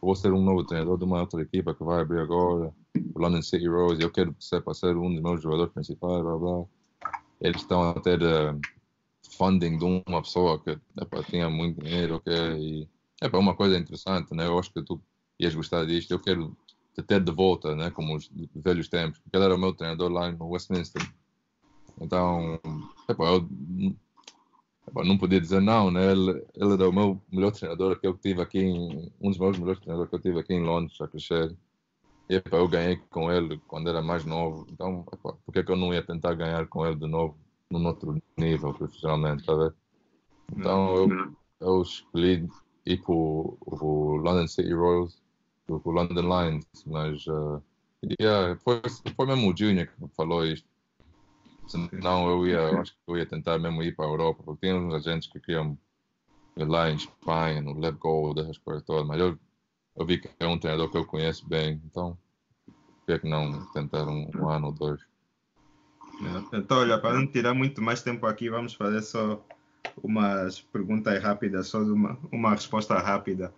vou ser um novo treinador de uma outra equipa que vai abrir agora, o London City Rose. Eu quero ser para ser um dos meus jogadores principais, blá blá eles estão a ter funding de uma pessoa que epá, tinha muito dinheiro, ok? E epá, uma coisa interessante, né? Eu acho que tu ias gostar disto. Eu quero te ter de volta, né? Como os velhos tempos, porque ele era o meu treinador lá no Westminster. Então, epá, eu não podia dizer não, né? Ele, ele era o meu melhor treinador que eu tive aqui, em, um dos meus melhores treinadores que eu tive aqui em Londres, a crescer. E epá, eu ganhei com ele quando era mais novo. Então, epá, por que, é que eu não ia tentar ganhar com ele de novo, num outro nível, profissionalmente, tá vendo? Então, eu, eu escolhi ir para o London City Royals, para o London Lions, mas uh, yeah, foi, foi mesmo o Junior que falou isto. Senão eu ia, eu acho que eu ia tentar mesmo ir para a Europa, porque tinha uns agentes que queriam ir lá em Espanha, no Let Go, dessas coisas todas, mas eu, eu vi que é um treinador que eu conheço bem, então por que é que não tentar um, um ano ou dois? Então, olha, para não tirar muito mais tempo aqui, vamos fazer só umas perguntas rápidas, só uma, uma resposta rápida.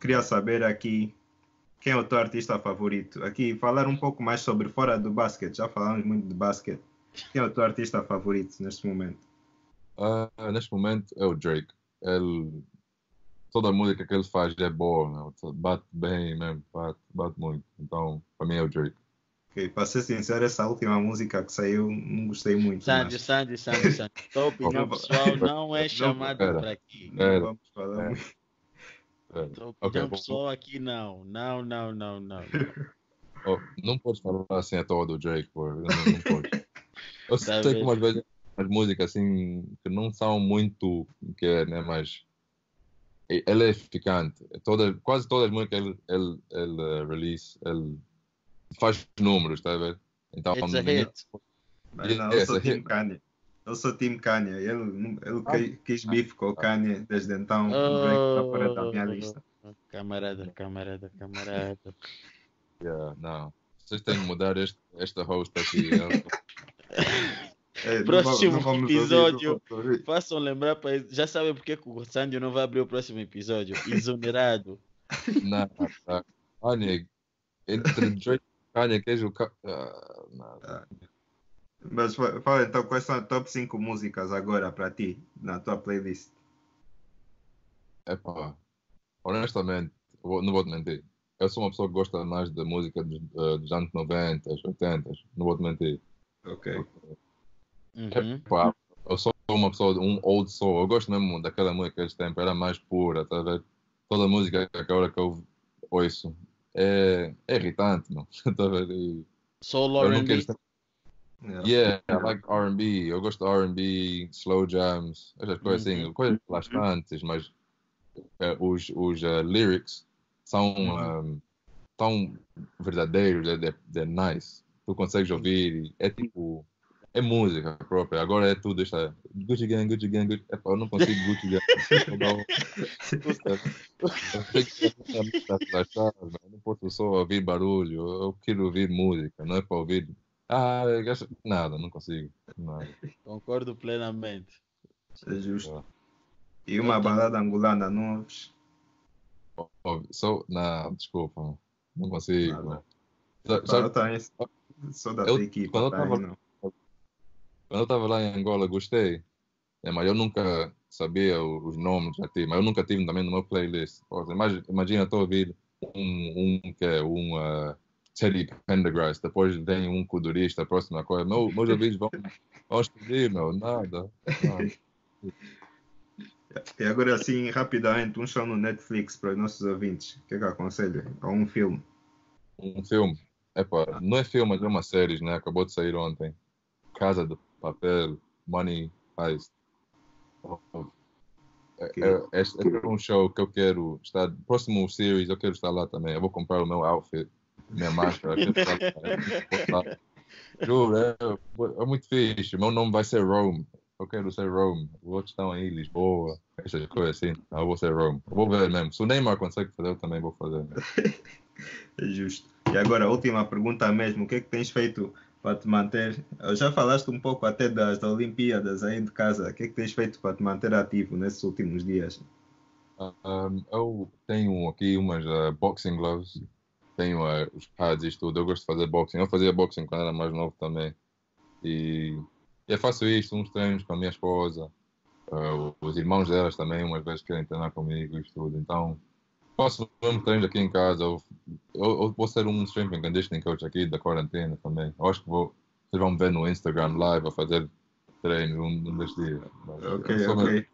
Queria saber aqui quem é o teu artista favorito. Aqui, falar um pouco mais sobre fora do basquete. Já falamos muito de basquete. Quem é o teu artista favorito neste momento? Uh, neste momento é o Drake. Ele, toda a música que ele faz é boa, bate bem mesmo, bate, bate muito. Então, para mim é o Drake. Okay, para ser sincero, essa última música que saiu não gostei muito. Sandy, mas... Sandy, Sandy, Sandy. Tua opinião pessoal não é chamada para aqui. Não vamos falar é. muito. Tua opinião pessoal aqui não. Não, não, não, não. Oh, não podes falar assim a toa do Drake, pô. Não, não pode. Eu sei que umas vezes as músicas assim que não são muito que é, né, mas ele é eficante. Toda, quase todas as músicas ele, ele, ele uh, release, ele faz números, está a ver? Então, It's a hit. Mas não, eu sou Team Kanye. Eu sou Team Kanye. Ele, ele ah. quis bife com o Kanye desde então. Oh, está fora da minha lista. Camarada, camarada, camarada. Yeah, não. Vocês têm que mudar este, esta host aqui. É, próximo não vamos, não episódio. Ouvir, façam lembrar para Já sabem porque que o Sandio não vai abrir o próximo episódio. Exonerado. não, tá. Olha, entre Drake Kanye, queijo. Uh, ah. Mas fala então, quais são as top 5 músicas agora para ti, na tua playlist? Epá, honestamente, não vou te mentir. Eu sou uma pessoa que gosta mais da música dos, uh, dos anos 90, 80, não vou te mentir. Ok. Uhum. Eu sou uma pessoa, um old soul. Eu gosto mesmo daquela música desse tempo, era mais pura, tá vendo? Toda a música que agora que eu ouço é, é irritante, não? tá vendo? Soul R&B? Yeah. yeah, I like R&B. Eu gosto de R&B, slow jams, essas coisas assim, uhum. coisas relaxantes, mas uh, os, os uh, lyrics são uhum. um, tão verdadeiros, é, é, é, nice. Tu consegues ouvir, é tipo é música própria. Agora é tudo esta Gucci Gang, Gucci Gang, Gucci. Epá, eu não consigo Gucci Gang. eu não posso só ouvir barulho. Eu quero ouvir música, não é para ouvir. Ah, nada, não consigo. Nada. Concordo plenamente. É justo. E uma balada angolana, não Só, não, desculpa, não consigo. Nada. Só da eu, equipe. Quando eu tava, quando eu estava lá em Angola, gostei. É, mas eu nunca sabia os nomes, mas eu nunca tive também no meu playlist. Imagina, imagina estou a ouvir um, um que é um uh, Teddy Pendergrass, depois vem um kudurista, a próxima coisa. Meu, meus ouvidos vão, vão explodir, meu, nada. nada. E agora assim, rapidamente, um show no Netflix para os nossos ouvintes. O que é que aconselho? Ou um filme? Um filme? Epa, não é filme, mas é uma série, né? Acabou de sair ontem. Casa do papel, money, heist. É, é, este é um show que eu quero estar. Próximo series, eu quero estar lá também. Eu vou comprar o meu outfit, minha máscara. Juro, é, é, muito fixe. Meu nome vai ser Rome. Eu quero ser Rome. Outros estão aí, Lisboa, essas coisas assim. Eu vou ser Rome. Eu vou ver mesmo. Se o Neymar consegue fazer, eu também vou fazer. é justo. E agora, a última pergunta mesmo: o que é que tens feito para te manter? Já falaste um pouco até das Olimpíadas aí de casa. O que é que tens feito para te manter ativo nesses últimos dias? Um, eu tenho aqui umas uh, boxing gloves, tenho uh, os pads e tudo. Eu gosto de fazer boxing. Eu fazia boxing quando era mais novo também. E eu faço isto, uns treinos com a minha esposa. Uh, os irmãos delas também, umas vezes, querem treinar comigo e tudo. Então, faço mesmo treinos aqui em casa. Eu, eu, eu vou ser um strength and conditioning coach aqui da quarentena também. Eu acho que vou, vocês vão ver no Instagram live a fazer treinos um, um destes dias. Mas Ok, eu só ok.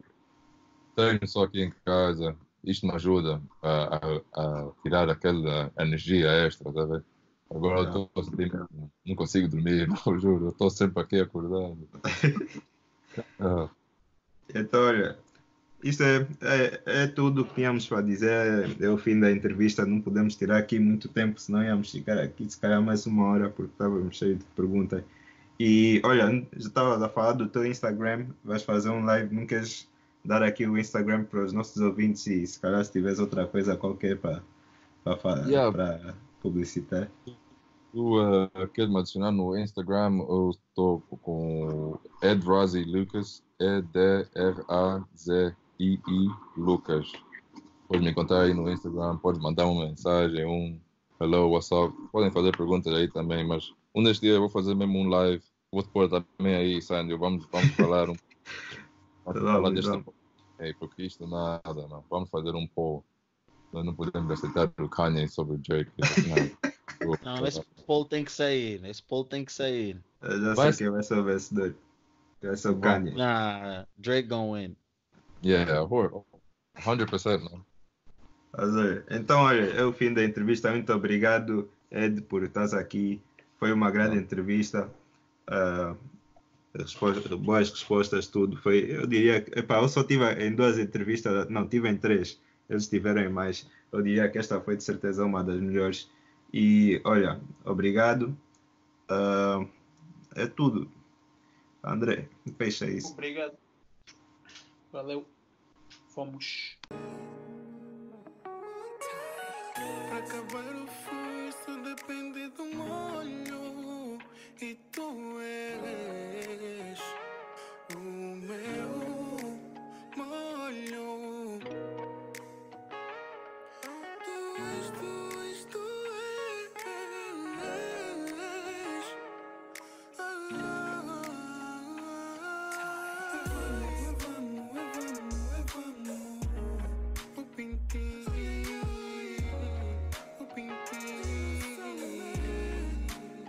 treino só aqui em casa. Isto me ajuda a, a, a tirar aquela energia extra, tá vendo? Agora eu estou a sentir, não consigo dormir, não, juro. Eu estou sempre aqui acordado. Ah, Então, olha, isso é, é, é tudo o que tínhamos para dizer. É o fim da entrevista. Não podemos tirar aqui muito tempo, senão íamos ficar aqui se calhar mais uma hora, porque estávamos cheios de perguntas. E olha, já estava a falar do teu Instagram. Vais fazer um live. Não queres dar aqui o Instagram para os nossos ouvintes e se calhar se tiveres outra coisa qualquer para, para, Yeah. para publicitar. Tu uh, queres me adicionar no Instagram? Eu estou com Ed Razi Lucas, E-D-R-A-Z-I-I Lucas. Podes me encontrar aí no Instagram, podes mandar uma mensagem, um hello, what's up. Podem fazer perguntas aí também, mas um destes dias eu vou fazer mesmo um live. Vou-te pôr também aí, Sandro. Vamos, vamos falar um vamos falar deste é, porque isto nada, não. Vamos fazer um poll. Nós não podemos aceitar o Kanye sobre o Drake. Não. Não, esse poll tem que sair. Esse poll tem que sair. Eu já Vai- sei quem vai ser o vencedor. Vai ser o. Kanye. Nah, Drake gonna win. Yeah, hor- 100%, não. Olha, Então, olha, é o fim da entrevista. Muito obrigado, Ed, por estás aqui. Foi uma grande entrevista. Resposta- boas respostas, tudo. Foi, eu diria que, epá, eu só tive em duas entrevistas, não, tive em três. Eles tiveram em mais. Eu diria que esta foi de certeza uma das melhores. E, olha, obrigado. Ah, é tudo. André, fecha isso. Obrigado. Valeu. Fomos. Acabar o fluxo depende do molho e tu eres.